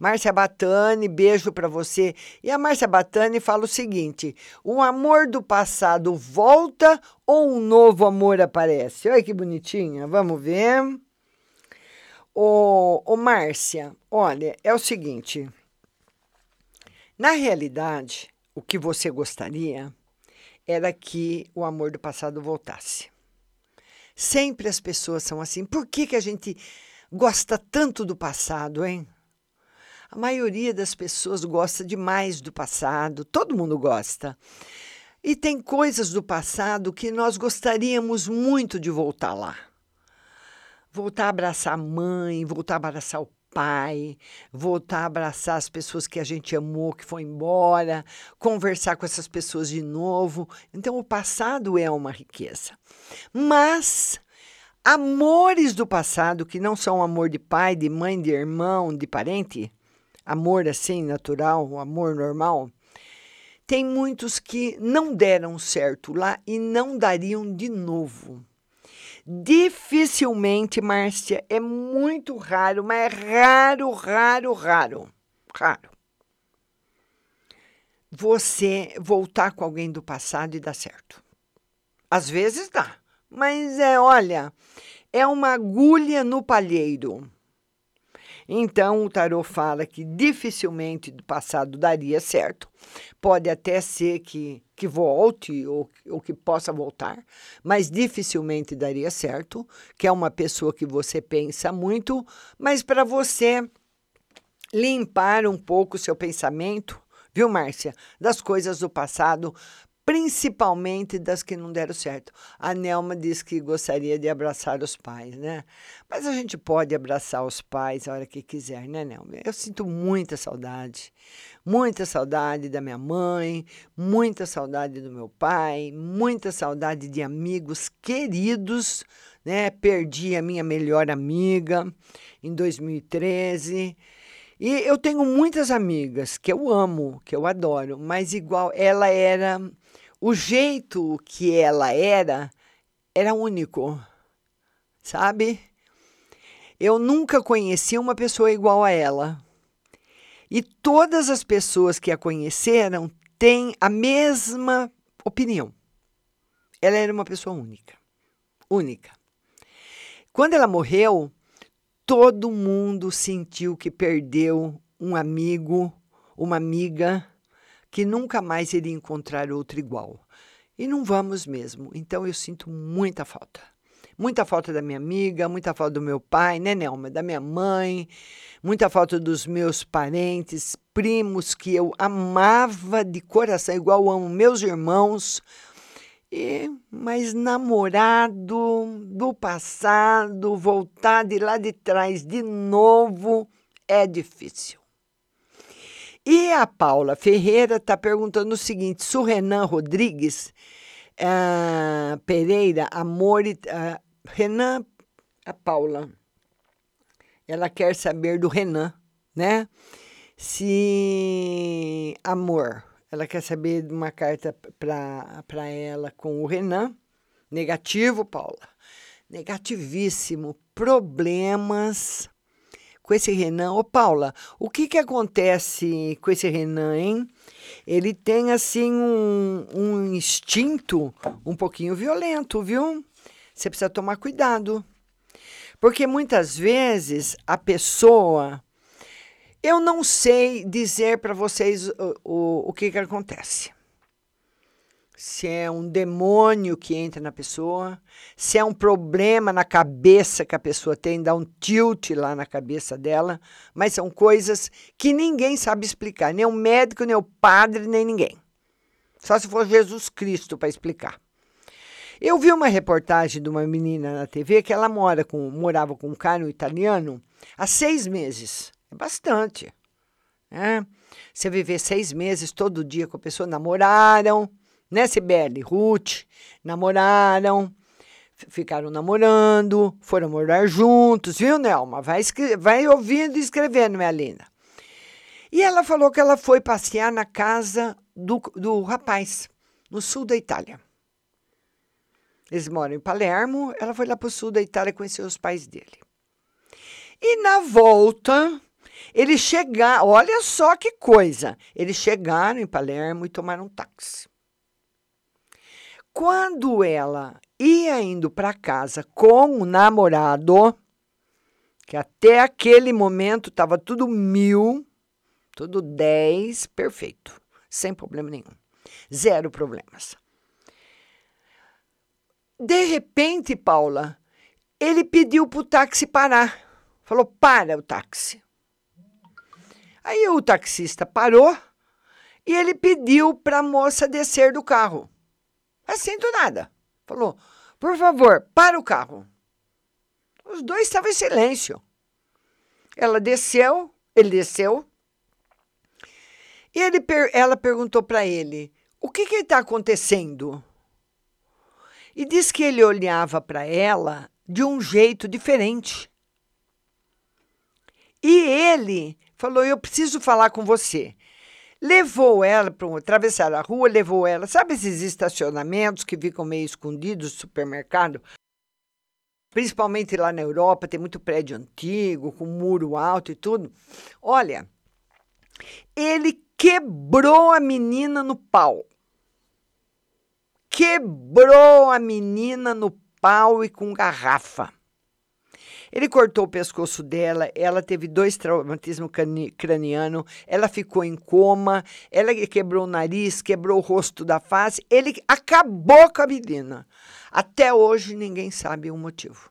Márcia Batani, beijo para você. E a Márcia Batani fala o seguinte: o amor do passado volta ou um novo amor aparece? Olha que bonitinha, vamos ver. Ô, ô Márcia, olha, é o seguinte. Na realidade, o que você gostaria era que o amor do passado voltasse. Sempre as pessoas são assim. Por que, que a gente gosta tanto do passado, hein? A maioria das pessoas gosta demais do passado, todo mundo gosta. E tem coisas do passado que nós gostaríamos muito de voltar lá. Voltar a abraçar a mãe, voltar a abraçar o pai, voltar a abraçar as pessoas que a gente amou, que foi embora, conversar com essas pessoas de novo. Então, o passado é uma riqueza. Mas amores do passado, que não são amor de pai, de mãe, de irmão, de parente, amor assim, natural, amor normal, tem muitos que não deram certo lá e não dariam de novo. Dificilmente, Márcia, é muito raro, mas é raro, raro, raro, raro. Você voltar com alguém do passado e dar certo. Às vezes dá, mas é, olha, é uma agulha no palheiro. Então, o tarot fala que dificilmente do passado daria certo. Pode até ser que, que volte ou, ou que possa voltar, mas dificilmente daria certo, que é uma pessoa que você pensa muito, mas para você limpar um pouco o seu pensamento, viu, Márcia, das coisas do passado, principalmente das que não deram certo. A Nelma diz que gostaria de abraçar os pais, né? Mas a gente pode abraçar os pais a hora que quiser, né, Nelma? Eu sinto muita saudade, muita saudade da minha mãe, muita saudade do meu pai, muita saudade de amigos queridos, né? Perdi a minha melhor amiga em 2013. E eu tenho muitas amigas que eu amo, que eu adoro, mas igual ela era o jeito que ela era era único, sabe? Eu nunca conheci uma pessoa igual a ela. E todas as pessoas que a conheceram têm a mesma opinião. Ela era uma pessoa única. Única. Quando ela morreu, todo mundo sentiu que perdeu um amigo, uma amiga que nunca mais iria encontrar outro igual. E não vamos mesmo. Então eu sinto muita falta. Muita falta da minha amiga, muita falta do meu pai, né, Nelma? Da minha mãe, muita falta dos meus parentes, primos que eu amava de coração, igual amo meus irmãos. E, mas namorado do passado, voltar de lá de trás de novo, é difícil. E a Paula Ferreira está perguntando o seguinte: se o Renan Rodrigues uh, Pereira, amor. Uh, Renan, a Paula, ela quer saber do Renan, né? Se amor, ela quer saber de uma carta para ela com o Renan. Negativo, Paula. Negativíssimo. Problemas com esse Renan. Ô, Paula, o que, que acontece com esse Renan, hein? Ele tem, assim, um, um instinto um pouquinho violento, viu? Você precisa tomar cuidado. Porque muitas vezes a pessoa. Eu não sei dizer para vocês o, o, o que, que acontece se é um demônio que entra na pessoa, se é um problema na cabeça que a pessoa tem, dá um tilt lá na cabeça dela, mas são coisas que ninguém sabe explicar, nem o médico, nem o padre, nem ninguém. Só se for Jesus Cristo para explicar. Eu vi uma reportagem de uma menina na TV que ela mora com, morava com um cara um italiano há seis meses. É bastante. Né? Você viver seis meses todo dia com a pessoa, namoraram, né, Sibeli? Ruth, namoraram, ficaram namorando, foram morar juntos, viu, Nelma? Vai, vai ouvindo e escrevendo, minha linda. E ela falou que ela foi passear na casa do, do rapaz, no sul da Itália. Eles moram em Palermo, ela foi lá para o sul da Itália conhecer os pais dele. E na volta, Eles chegaram, olha só que coisa. Eles chegaram em Palermo e tomaram um táxi. Quando ela ia indo para casa com o namorado, que até aquele momento estava tudo mil, tudo dez, perfeito, sem problema nenhum, zero problemas. De repente, Paula, ele pediu para o táxi parar. Falou: para o táxi. Aí o taxista parou e ele pediu para a moça descer do carro. Assim do nada. Falou: por favor, para o carro. Os dois estavam em silêncio. Ela desceu, ele desceu. E ele, ela perguntou para ele: o que está acontecendo? E disse que ele olhava para ela de um jeito diferente. E ele falou: Eu preciso falar com você. Levou ela para um, atravessar a rua, levou ela. Sabe esses estacionamentos que ficam meio escondidos do supermercado? Principalmente lá na Europa, tem muito prédio antigo, com muro alto e tudo. Olha, ele quebrou a menina no pau. Quebrou a menina no pau e com garrafa. Ele cortou o pescoço dela, ela teve dois traumatismos craniano, ela ficou em coma, ela quebrou o nariz, quebrou o rosto da face, ele acabou com a menina. Até hoje ninguém sabe o motivo.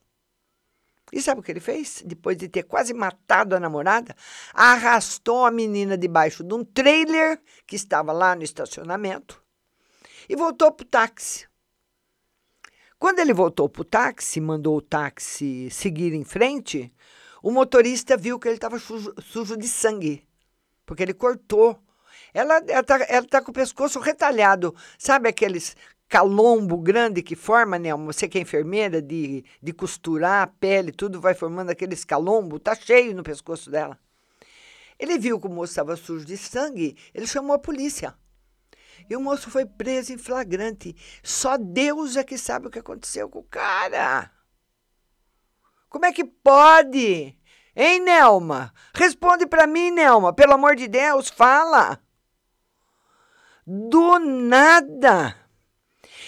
E sabe o que ele fez? Depois de ter quase matado a namorada, arrastou a menina debaixo de um trailer que estava lá no estacionamento e voltou para o táxi. Quando ele voltou para o táxi, mandou o táxi seguir em frente, o motorista viu que ele estava sujo, sujo, de sangue, porque ele cortou. Ela está tá com o pescoço retalhado, sabe aqueles calombo grande que forma, né? Você que é enfermeira, de, de costurar a pele, tudo vai formando aqueles calombo, tá cheio no pescoço dela. Ele viu que o moço estava sujo de sangue, ele chamou a polícia. E o moço foi preso em flagrante. Só Deus é que sabe o que aconteceu com o cara. Como é que pode? Hein, Nelma? Responde para mim, Nelma. Pelo amor de Deus, fala. Do nada.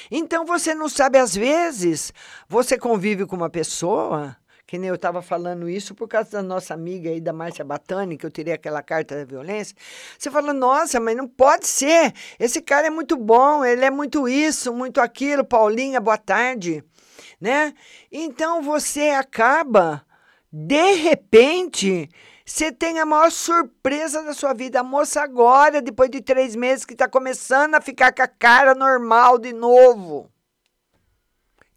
Então você não sabe, às vezes, você convive com uma pessoa que nem eu estava falando isso por causa da nossa amiga aí, da Márcia Batani, que eu tirei aquela carta da violência. Você fala, nossa, mas não pode ser. Esse cara é muito bom, ele é muito isso, muito aquilo. Paulinha, boa tarde. Né? Então você acaba, de repente, você tem a maior surpresa da sua vida. A moça agora, depois de três meses, que está começando a ficar com a cara normal de novo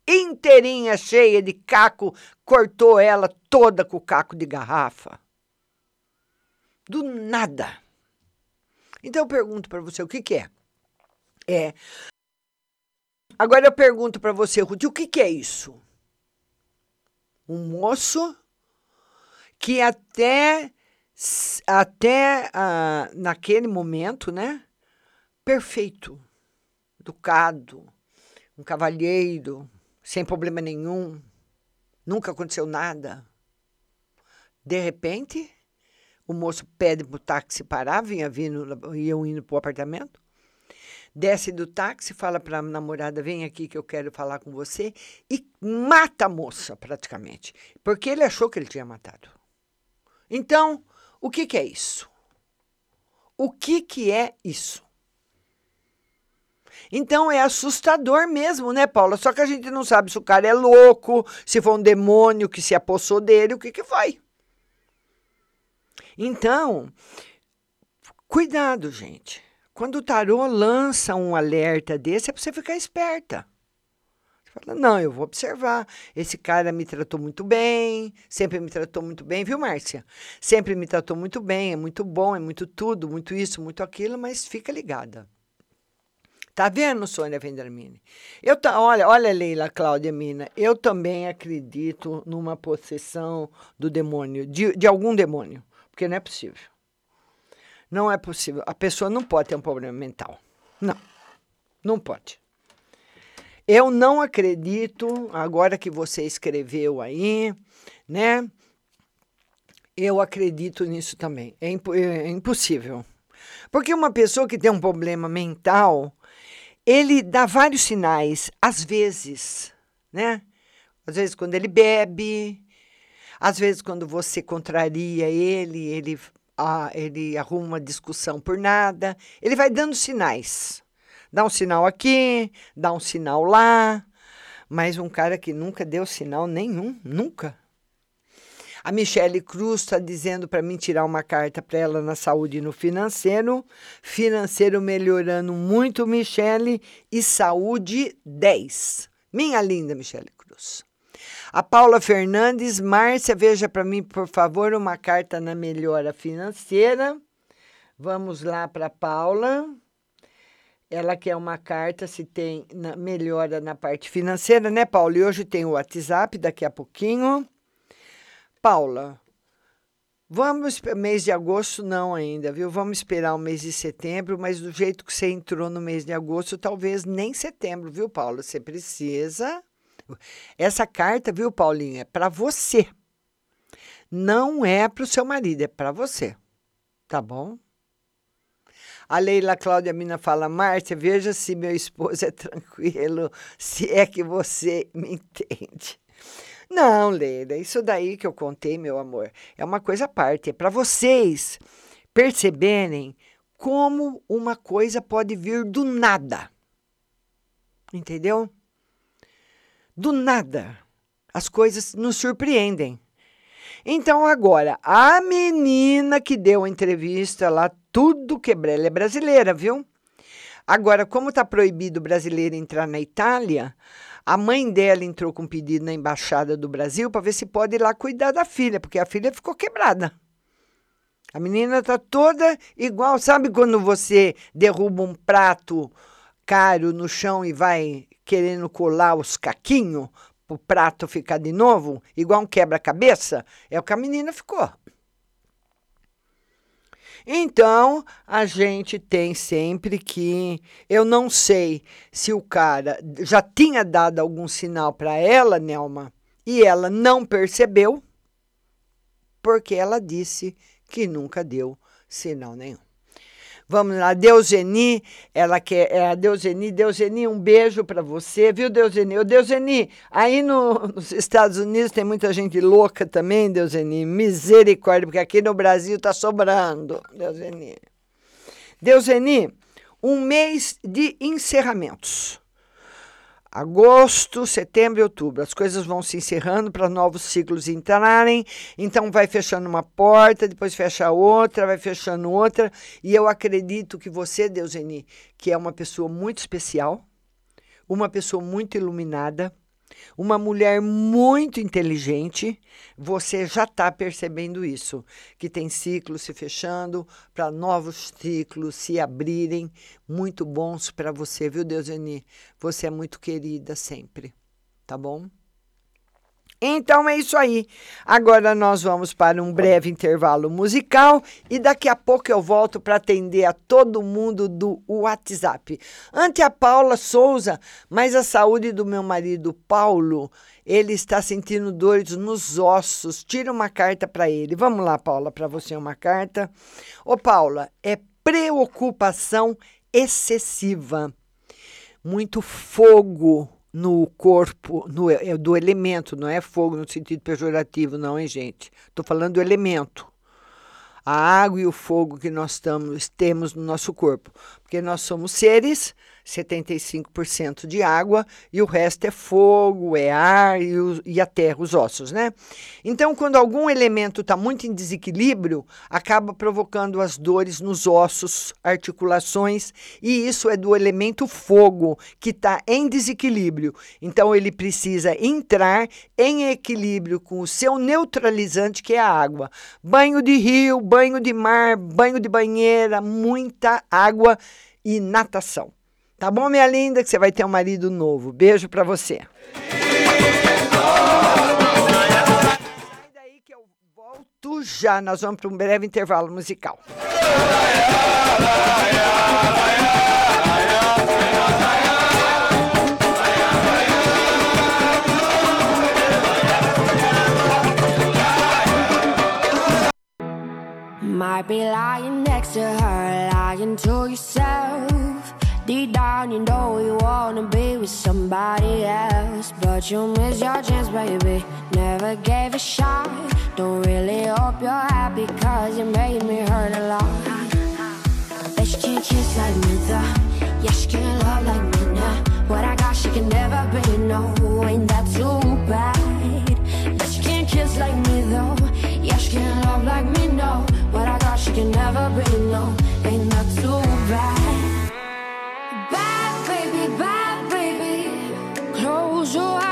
inteirinha cheia de caco, cortou ela toda com o caco de garrafa. Do nada. Então eu pergunto para você o que, que é? É. Agora eu pergunto para você, Ruth, o que, que é isso? Um moço que até até ah, naquele momento, né? Perfeito, educado, um cavalheiro, sem problema nenhum, nunca aconteceu nada. De repente, o moço pede para o táxi parar, vinha vindo, iam indo para o apartamento. Desce do táxi, fala para a namorada: vem aqui que eu quero falar com você, e mata a moça, praticamente, porque ele achou que ele tinha matado. Então, o que, que é isso? O que, que é isso? Então é assustador mesmo, né, Paula? Só que a gente não sabe se o cara é louco, se foi um demônio que se apossou dele, o que que foi. Então, cuidado, gente. Quando o tarô lança um alerta desse, é para você ficar esperta. Você fala, não, eu vou observar. Esse cara me tratou muito bem, sempre me tratou muito bem, viu, Márcia? Sempre me tratou muito bem, é muito bom, é muito tudo, muito isso, muito aquilo, mas fica ligada. Tá vendo, Sônia Vendramini? Eu tá, olha, olha, Leila Cláudia Mina, eu também acredito numa possessão do demônio, de, de algum demônio, porque não é possível. Não é possível. A pessoa não pode ter um problema mental. Não. Não pode. Eu não acredito, agora que você escreveu aí, né? Eu acredito nisso também. É, impo- é impossível. Porque uma pessoa que tem um problema mental, ele dá vários sinais, às vezes, né? Às vezes quando ele bebe, às vezes quando você contraria ele, ele, ah, ele arruma uma discussão por nada. Ele vai dando sinais. Dá um sinal aqui, dá um sinal lá. Mas um cara que nunca deu sinal nenhum, nunca. A Michele Cruz está dizendo para mim tirar uma carta para ela na saúde e no financeiro. Financeiro melhorando muito, Michele. E saúde 10. Minha linda Michele Cruz. A Paula Fernandes, Márcia, veja para mim, por favor, uma carta na melhora financeira. Vamos lá para Paula. Ela quer uma carta se tem na- melhora na parte financeira, né, Paula? E hoje tem o WhatsApp, daqui a pouquinho. Paula, vamos mês de agosto não ainda, viu? Vamos esperar o mês de setembro, mas do jeito que você entrou no mês de agosto, talvez nem setembro, viu, Paula? Você precisa. Essa carta, viu, Paulinho, é para você. Não é para o seu marido, é para você. Tá bom? A Leila Cláudia Mina fala, Márcia, veja se meu esposo é tranquilo, se é que você me entende. Não, Leila, isso daí que eu contei, meu amor, é uma coisa à parte. É para vocês perceberem como uma coisa pode vir do nada. Entendeu? Do nada. As coisas nos surpreendem. Então, agora, a menina que deu a entrevista lá, tudo quebrou, ela é brasileira, viu? Agora, como está proibido o brasileiro entrar na Itália, a mãe dela entrou com um pedido na embaixada do Brasil para ver se pode ir lá cuidar da filha, porque a filha ficou quebrada. A menina está toda igual, sabe quando você derruba um prato caro no chão e vai querendo colar os caquinhos para o prato ficar de novo, igual um quebra-cabeça? É o que a menina ficou. Então, a gente tem sempre que. Eu não sei se o cara já tinha dado algum sinal para ela, Nelma, e ela não percebeu, porque ela disse que nunca deu sinal nenhum. Vamos lá, Deuseni, ela quer, é a Deuseni, Deuseni, um beijo para você, viu, Deuseni? Ô, Deuseni, aí no, nos Estados Unidos tem muita gente louca também, Deuseni, misericórdia, porque aqui no Brasil tá sobrando, Deuseni. Deuseni, um mês de encerramentos. Agosto, setembro e outubro. As coisas vão se encerrando para novos ciclos entrarem. Então, vai fechando uma porta, depois fecha outra, vai fechando outra. E eu acredito que você, Deuseni, que é uma pessoa muito especial, uma pessoa muito iluminada, uma mulher muito inteligente, você já está percebendo isso, que tem ciclos se fechando para novos ciclos se abrirem, muito bons para você, viu, Deuseni? Você é muito querida sempre, tá bom? Então é isso aí. Agora nós vamos para um breve intervalo musical e daqui a pouco eu volto para atender a todo mundo do WhatsApp. Ante a Paula Souza, mas a saúde do meu marido Paulo, ele está sentindo dores nos ossos. Tira uma carta para ele. Vamos lá, Paula, para você uma carta. Ô, Paula, é preocupação excessiva. Muito fogo no corpo, no, é do elemento, não é fogo no sentido pejorativo, não, hein, gente? Estou falando do elemento. A água e o fogo que nós tamos, temos no nosso corpo. Porque nós somos seres, 75% de água, e o resto é fogo, é ar e, o, e a terra, os ossos, né? Então, quando algum elemento está muito em desequilíbrio, acaba provocando as dores nos ossos, articulações, e isso é do elemento fogo, que está em desequilíbrio. Então, ele precisa entrar em equilíbrio com o seu neutralizante, que é a água. Banho de rio, banho de mar, banho de banheira, muita água e natação. Tá bom, minha linda, que você vai ter um marido novo. Beijo para você. Sai daí que eu volto já. Nós vamos para um breve intervalo musical. might be lying next to her, lying to yourself. Deep down, you know you wanna be with somebody else, but you miss your chance, baby. Never gave a shot. Don't really hope you're happy, cause you made me hurt a lot. Bet she can't kiss like me, though. Yeah, she can't love like me now. What I got, she can never be, no. Ain't that too bad? Bet she can't kiss like me, though. Yeah, she can't love like me, no. What I got, she can never be, no. Ain't that too? Bad toujours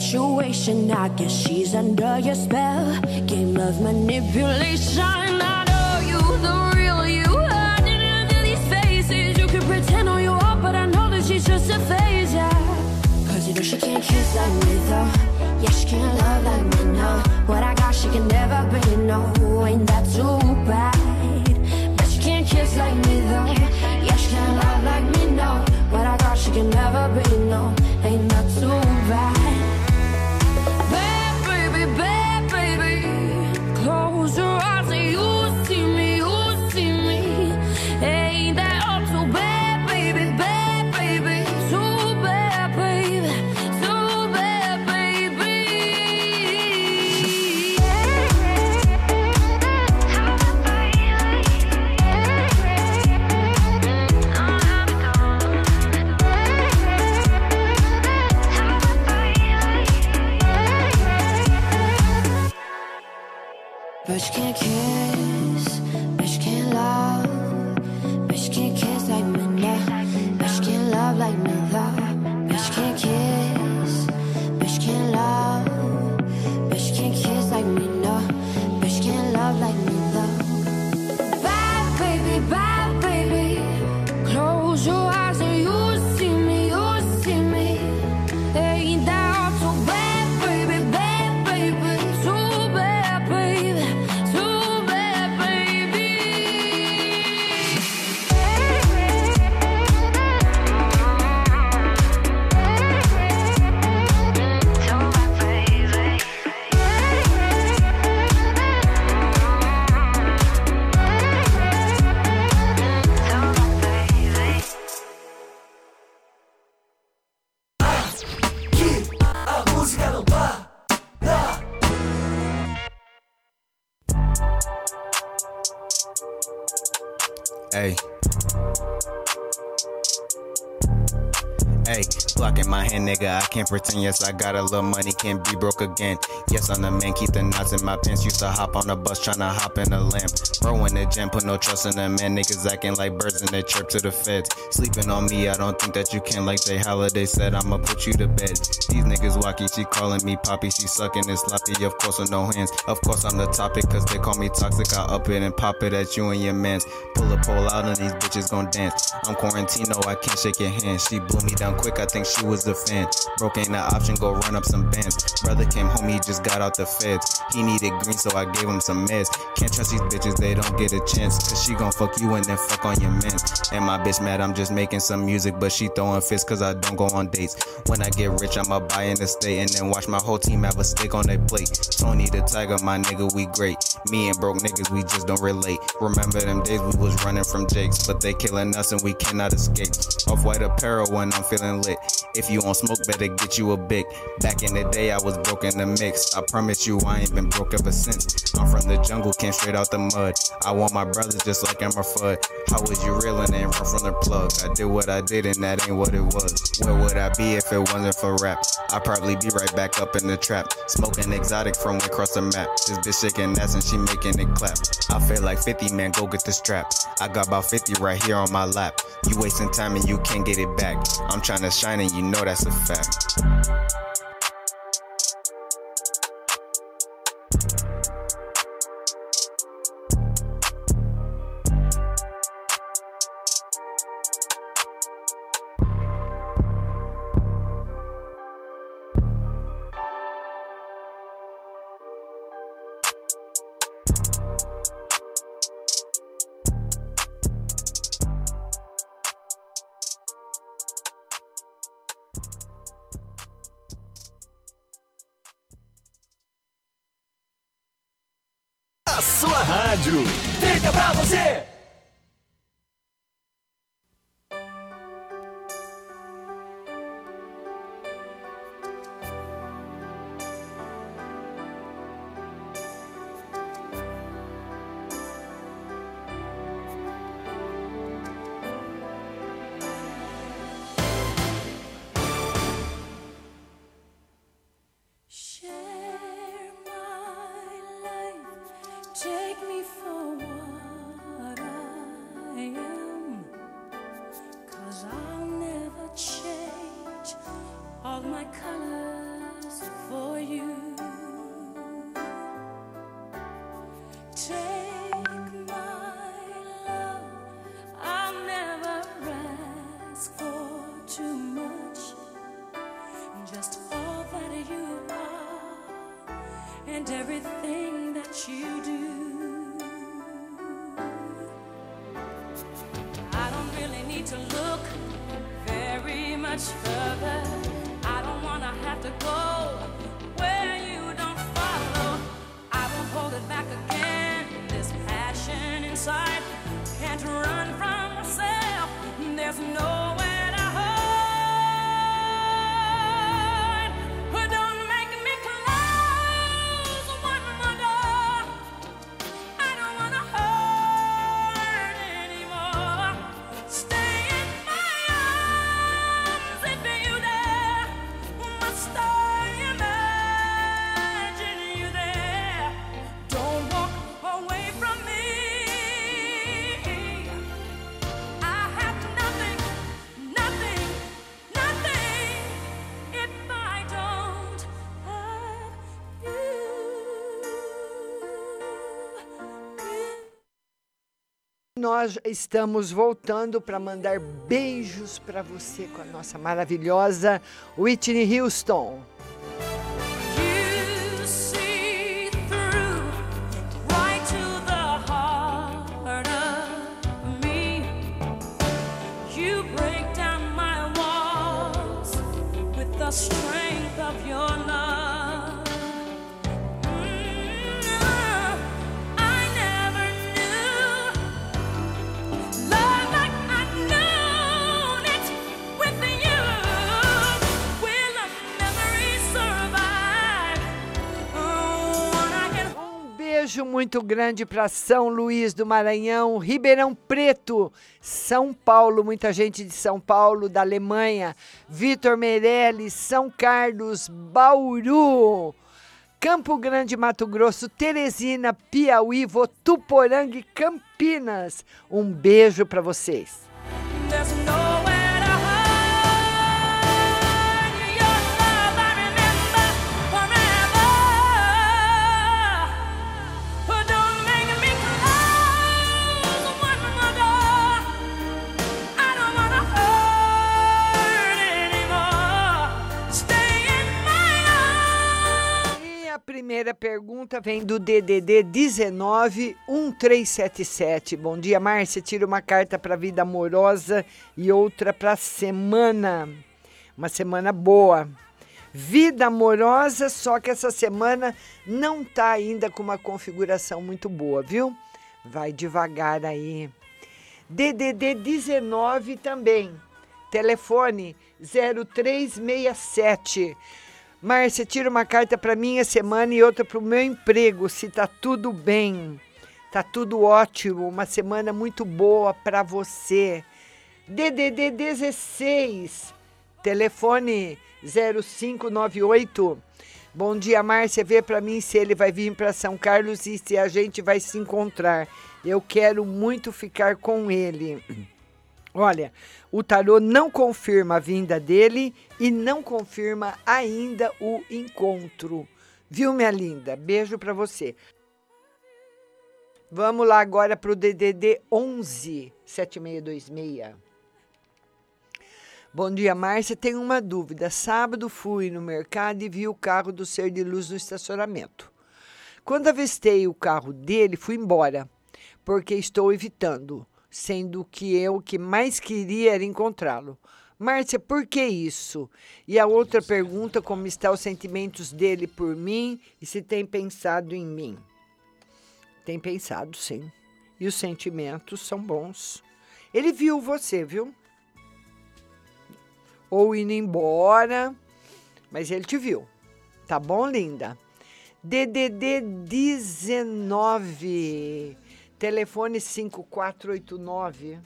situation. I guess she's under your spell. Game of manipulation. I know you, the real you. Hiding under these faces. You can pretend all you are, but I know that she's just a phase, yeah. Cause you know she can't kiss like me, though. Yeah, she can't love like me, no. What I got, she can never be, no. Ain't that too bad? But she can't kiss like me, though. Yeah, she can't love like me, no. What I got, she can never be, no. Ain't that too bad? Bad can't pretend. Yes, I got a little money, can't be broke again. Yes, I'm the man, keep the knots in my pants. Used to hop on the bus, tryna hop in the lamp. Bro in the gym, put no trust in the man. Niggas acting like birds in the chirp to the feds. Sleeping on me, I don't think that you can. Like they holiday said, I'ma put you to bed. These niggas wacky, she calling me poppy, she sucking and sloppy. Of course, with no hands. Of course, I'm the topic, cause they call me toxic. I up it and pop it at you and your mans. Pull a pole out and these bitches gon' dance. I'm Quarantino, I can't shake your hand. She blew me down quick, I think she was a fan. Broke ain't an option, go run up some bands. Brother came home, he just got out the feds. He needed green, so I gave him some meds. Can't trust these bitches, they don't get a chance. Cause she gon' fuck you and then fuck on your man. And my bitch mad, I'm just making some music, but she throwing fists cause I don't go on dates. When I get rich, I'ma buy an estate and then watch my whole team have a steak on their plate. Tony the Tiger, my nigga, we great. Me and broke niggas, we just don't relate. Remember them days we was running from Jake's, but they killing us and we cannot escape. Off white apparel when I'm feeling lit. If you on smoke, better get you a big. Back in the day, I was broke in the mix. I promise you, I ain't been broke ever since. I'm from the jungle, came straight out the mud. I want my brothers just like I'm a fud. How was you reeling and run from the plug? I did what I did and that ain't what it was. Where would I be if it wasn't for rap? I'd probably be right back up in the trap. Smoking exotic from across the map. This bitch shaking ass and she making it clap. I feel like 50, man, go get the strap. I got about 50 right here on my lap. You wasting time and you can't get it back. I'm trying to shine and you know that's a fact. Nós estamos voltando para mandar beijos para você com a nossa maravilhosa Whitney Houston. Muito grande para São Luís do Maranhão, Ribeirão Preto, São Paulo, muita gente de São Paulo, da Alemanha, Vitor Meirelles, São Carlos, Bauru, Campo Grande, Mato Grosso, Teresina, Piauí, Votuporanga e Campinas. Um beijo para vocês. Primeira pergunta vem do DDD 19 1377. Bom dia, Márcia. Tira uma carta para vida amorosa e outra para semana. Uma semana boa. Vida amorosa, só que essa semana não tá ainda com uma configuração muito boa, viu? Vai devagar aí. DDD 19 também. Telefone 0367. Márcia, tira uma carta para minha semana e outra para o meu emprego, se tá tudo bem. Tá tudo ótimo, uma semana muito boa para você. DDD 16, telefone 0598. Bom dia, Márcia. Vê para mim se ele vai vir para São Carlos e se a gente vai se encontrar. Eu quero muito ficar com ele. Olha, o tarô não confirma a vinda dele e não confirma ainda o encontro. Viu, minha linda? Beijo para você. Vamos lá agora para o DDD 11 7626. Bom dia, Márcia. Tenho uma dúvida. Sábado fui no mercado e vi o carro do ser de luz no estacionamento. Quando avistei o carro dele, fui embora, porque estou evitando, sendo que eu que mais queria era encontrá-lo. Márcia, por que isso? E a outra pergunta, como estão os sentimentos dele por mim e se tem pensado em mim. Tem pensado, sim. E os sentimentos são bons. Ele viu você, viu? Ou indo embora, mas ele te viu. Tá bom, linda? DDD 19, telefone 5489.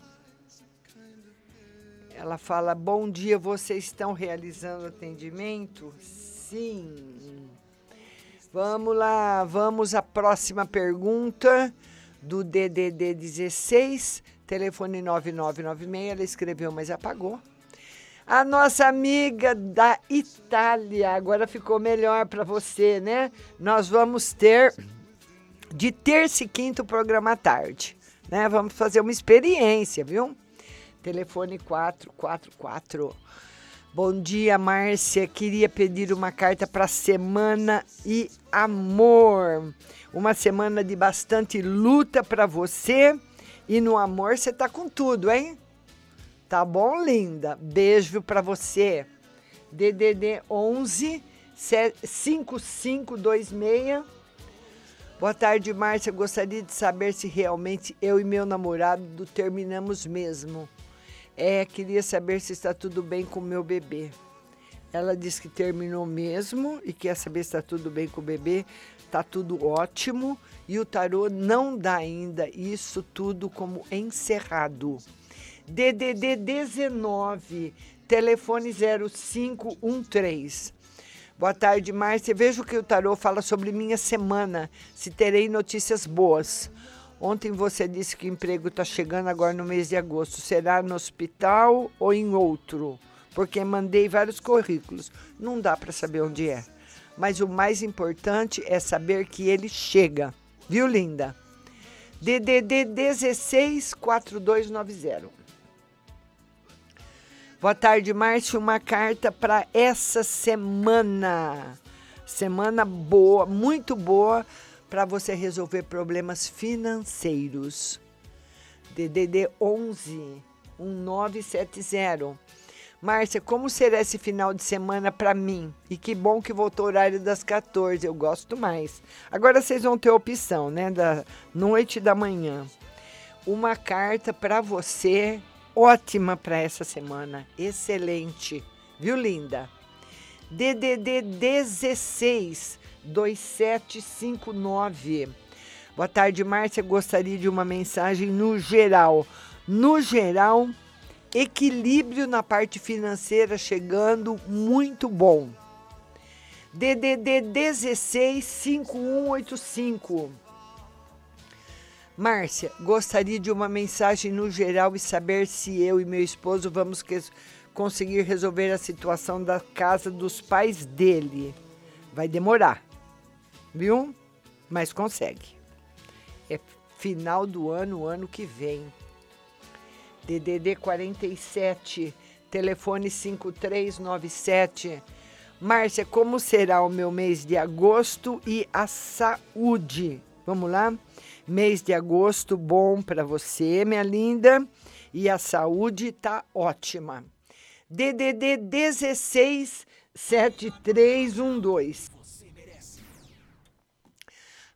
Ela fala: Bom dia, vocês estão realizando atendimento? Sim. Vamos lá, vamos à próxima pergunta do DDD 16, telefone 9996. Ela escreveu, mas apagou. A nossa amiga da Itália, agora ficou melhor para você, né? Nós vamos ter de terça e quinto programa à tarde, né? Vamos fazer uma experiência, viu? Telefone 444. Bom dia, Márcia. Queria pedir uma carta para semana e amor. Uma semana de bastante luta para você e no amor você tá com tudo, hein? Tá bom, linda? Beijo para você. DDD 11 5526. Boa tarde, Márcia. Gostaria de saber se realmente eu e meu namorado terminamos mesmo. É, queria saber se está tudo bem com o meu bebê. Ela disse que terminou mesmo e quer saber se está tudo bem com o bebê. Tá tudo ótimo e o tarô não dá ainda isso tudo como encerrado. DDD 19, telefone 0513. Boa tarde, Márcia. Vejo que o tarô fala sobre minha semana, se terei notícias boas. Ontem você disse que o emprego está chegando agora no mês de agosto. Será no hospital ou em outro? Porque mandei vários currículos. Não dá para saber onde é. Mas o mais importante é saber que ele chega. Viu, linda? DDD 164290. Boa tarde, Márcio. Uma carta para essa semana. Semana boa, muito boa para você resolver problemas financeiros. DDD 11 1970. Márcia, como será esse final de semana para mim? E que bom que voltou o horário das 14, eu gosto mais. Agora vocês vão ter opção, né, da noite e da manhã. Uma carta para você ótima para essa semana, excelente. Viu, linda? DDD 16 2759. Boa tarde, Márcia. Gostaria de uma mensagem no geral. No geral, equilíbrio na parte financeira chegando muito bom. DDD 16 5185. Márcia, gostaria de uma mensagem no geral e saber se eu e meu esposo vamos conseguir resolver a situação da casa dos pais dele. Vai demorar, viu? Mas consegue. É final do ano, ano que vem. DDD 47, telefone 5397. Márcia, como será o meu mês de agosto e a saúde? Vamos lá? Mês de agosto bom para você, minha linda, e a saúde tá ótima. DDD 16 7312.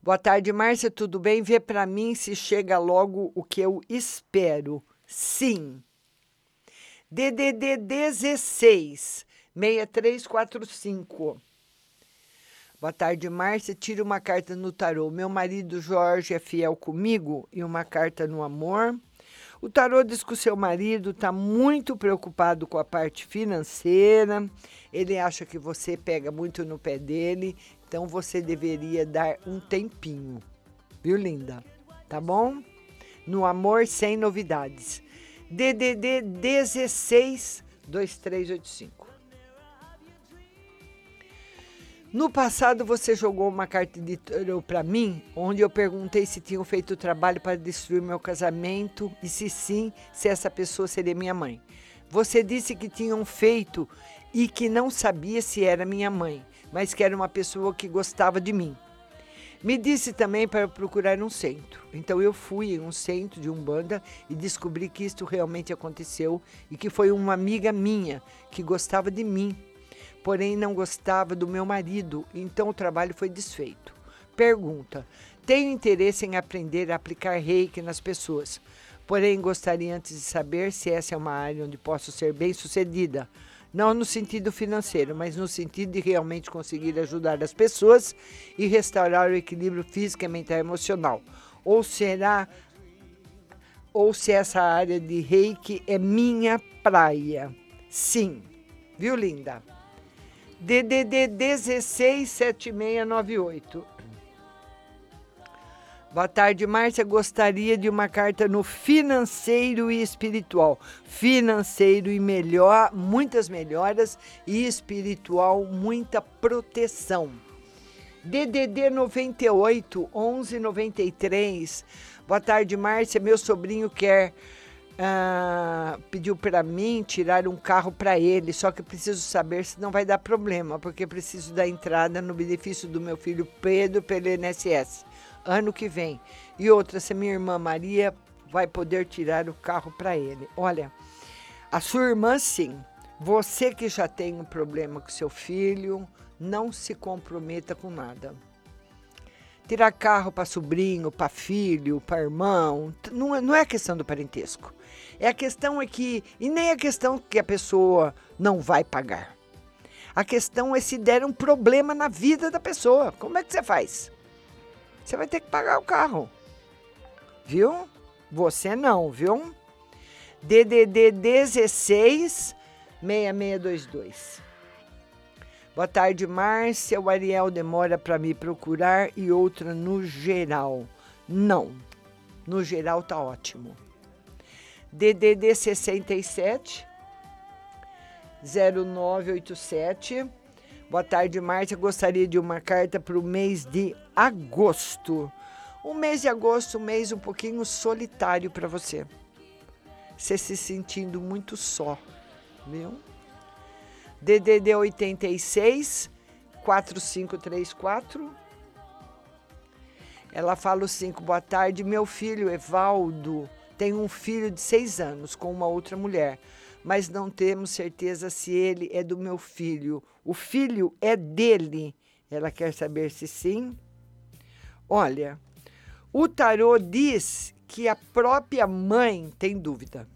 Boa tarde, Márcia, tudo bem? Vê para mim se chega logo o que eu espero. Sim. DDD 16 6345. Boa tarde, Márcia. Tira uma carta no tarô. Meu marido Jorge é fiel comigo e uma carta no amor. O tarô diz que o seu marido está muito preocupado com a parte financeira. Ele acha que você pega muito no pé dele. Então você deveria dar um tempinho. Viu, linda? Tá bom? No amor sem novidades. DDD 16 2385. No passado, você jogou uma carta de tarô para mim, onde eu perguntei se tinham feito o trabalho para destruir meu casamento e se sim, se essa pessoa seria minha mãe. Você disse que tinham feito e que não sabia se era minha mãe, mas que era uma pessoa que gostava de mim. Me disse também para procurar um centro. Então eu fui em um centro de Umbanda e descobri que isto realmente aconteceu e que foi uma amiga minha que gostava de mim porém não gostava do meu marido, então o trabalho foi desfeito. Pergunta: Tenho interesse em aprender a aplicar reiki nas pessoas. Porém, gostaria antes de saber se essa é uma área onde posso ser bem sucedida. Não no sentido financeiro, mas no sentido de realmente conseguir ajudar as pessoas e restaurar o equilíbrio físico, mental e emocional. Ou será ou se essa área de reiki é minha praia. Sim, viu, linda? DDD 167698. Boa tarde, Márcia. Gostaria de uma carta no financeiro e espiritual. Financeiro e melhor, muitas melhoras e espiritual, muita proteção. DDD 98 1193. Boa tarde, Márcia. Meu sobrinho quer ah, pediu para mim tirar um carro para ele, só que preciso saber se não vai dar problema, porque preciso da entrada no benefício do meu filho Pedro pelo INSS ano que vem. E outra, se minha irmã Maria vai poder tirar o carro para ele. Olha, a sua irmã sim. Você que já tem um problema com seu filho, não se comprometa com nada. Tirar carro para sobrinho, para filho, para irmão, não é, não é questão do parentesco. É a questão é que, e nem a questão que a pessoa não vai pagar. A questão é se der um problema na vida da pessoa. Como é que você faz? Você vai ter que pagar o carro. Viu? Você não, viu? DDD 16 6622. Boa tarde, Márcia. O Ariel demora para me procurar e outra no geral. Não. No geral tá ótimo. DDD 67 0987. Boa tarde, Márcia. Gostaria de uma carta para o mês de agosto. O mês de agosto, um mês um pouquinho solitário para você. Você se sentindo muito só, viu? DDD 86 4534. Ela fala o 5, boa tarde. Meu filho Evaldo tem um filho de seis anos com uma outra mulher, mas não temos certeza se ele é do meu filho. O filho é dele. Ela quer saber se sim. Olha, o tarô diz que a própria mãe tem dúvida.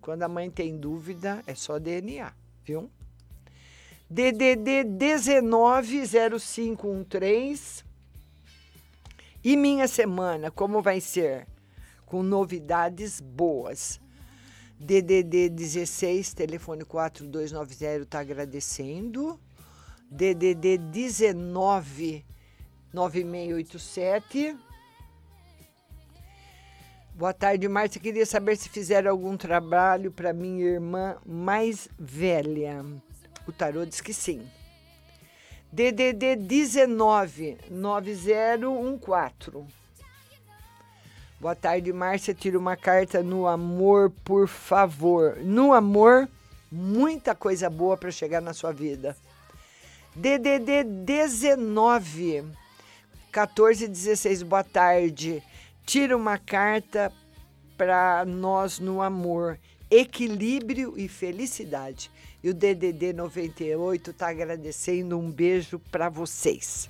Quando a mãe tem dúvida, é só DNA, viu? DDD 190513. E minha semana, como vai ser? Com novidades boas. DDD 16, telefone 4290, está agradecendo. DDD 19 9687. Boa tarde, Márcia. Queria saber se fizeram algum trabalho para minha irmã mais velha. O tarô diz que sim. DDD 19 9014. Boa tarde, Márcia. Tira uma carta no amor, por favor. No amor, muita coisa boa para chegar na sua vida. DDD 19 14 16. Boa tarde. Tira uma carta para nós no amor, equilíbrio e felicidade. E o DDD 98 está agradecendo um beijo para vocês.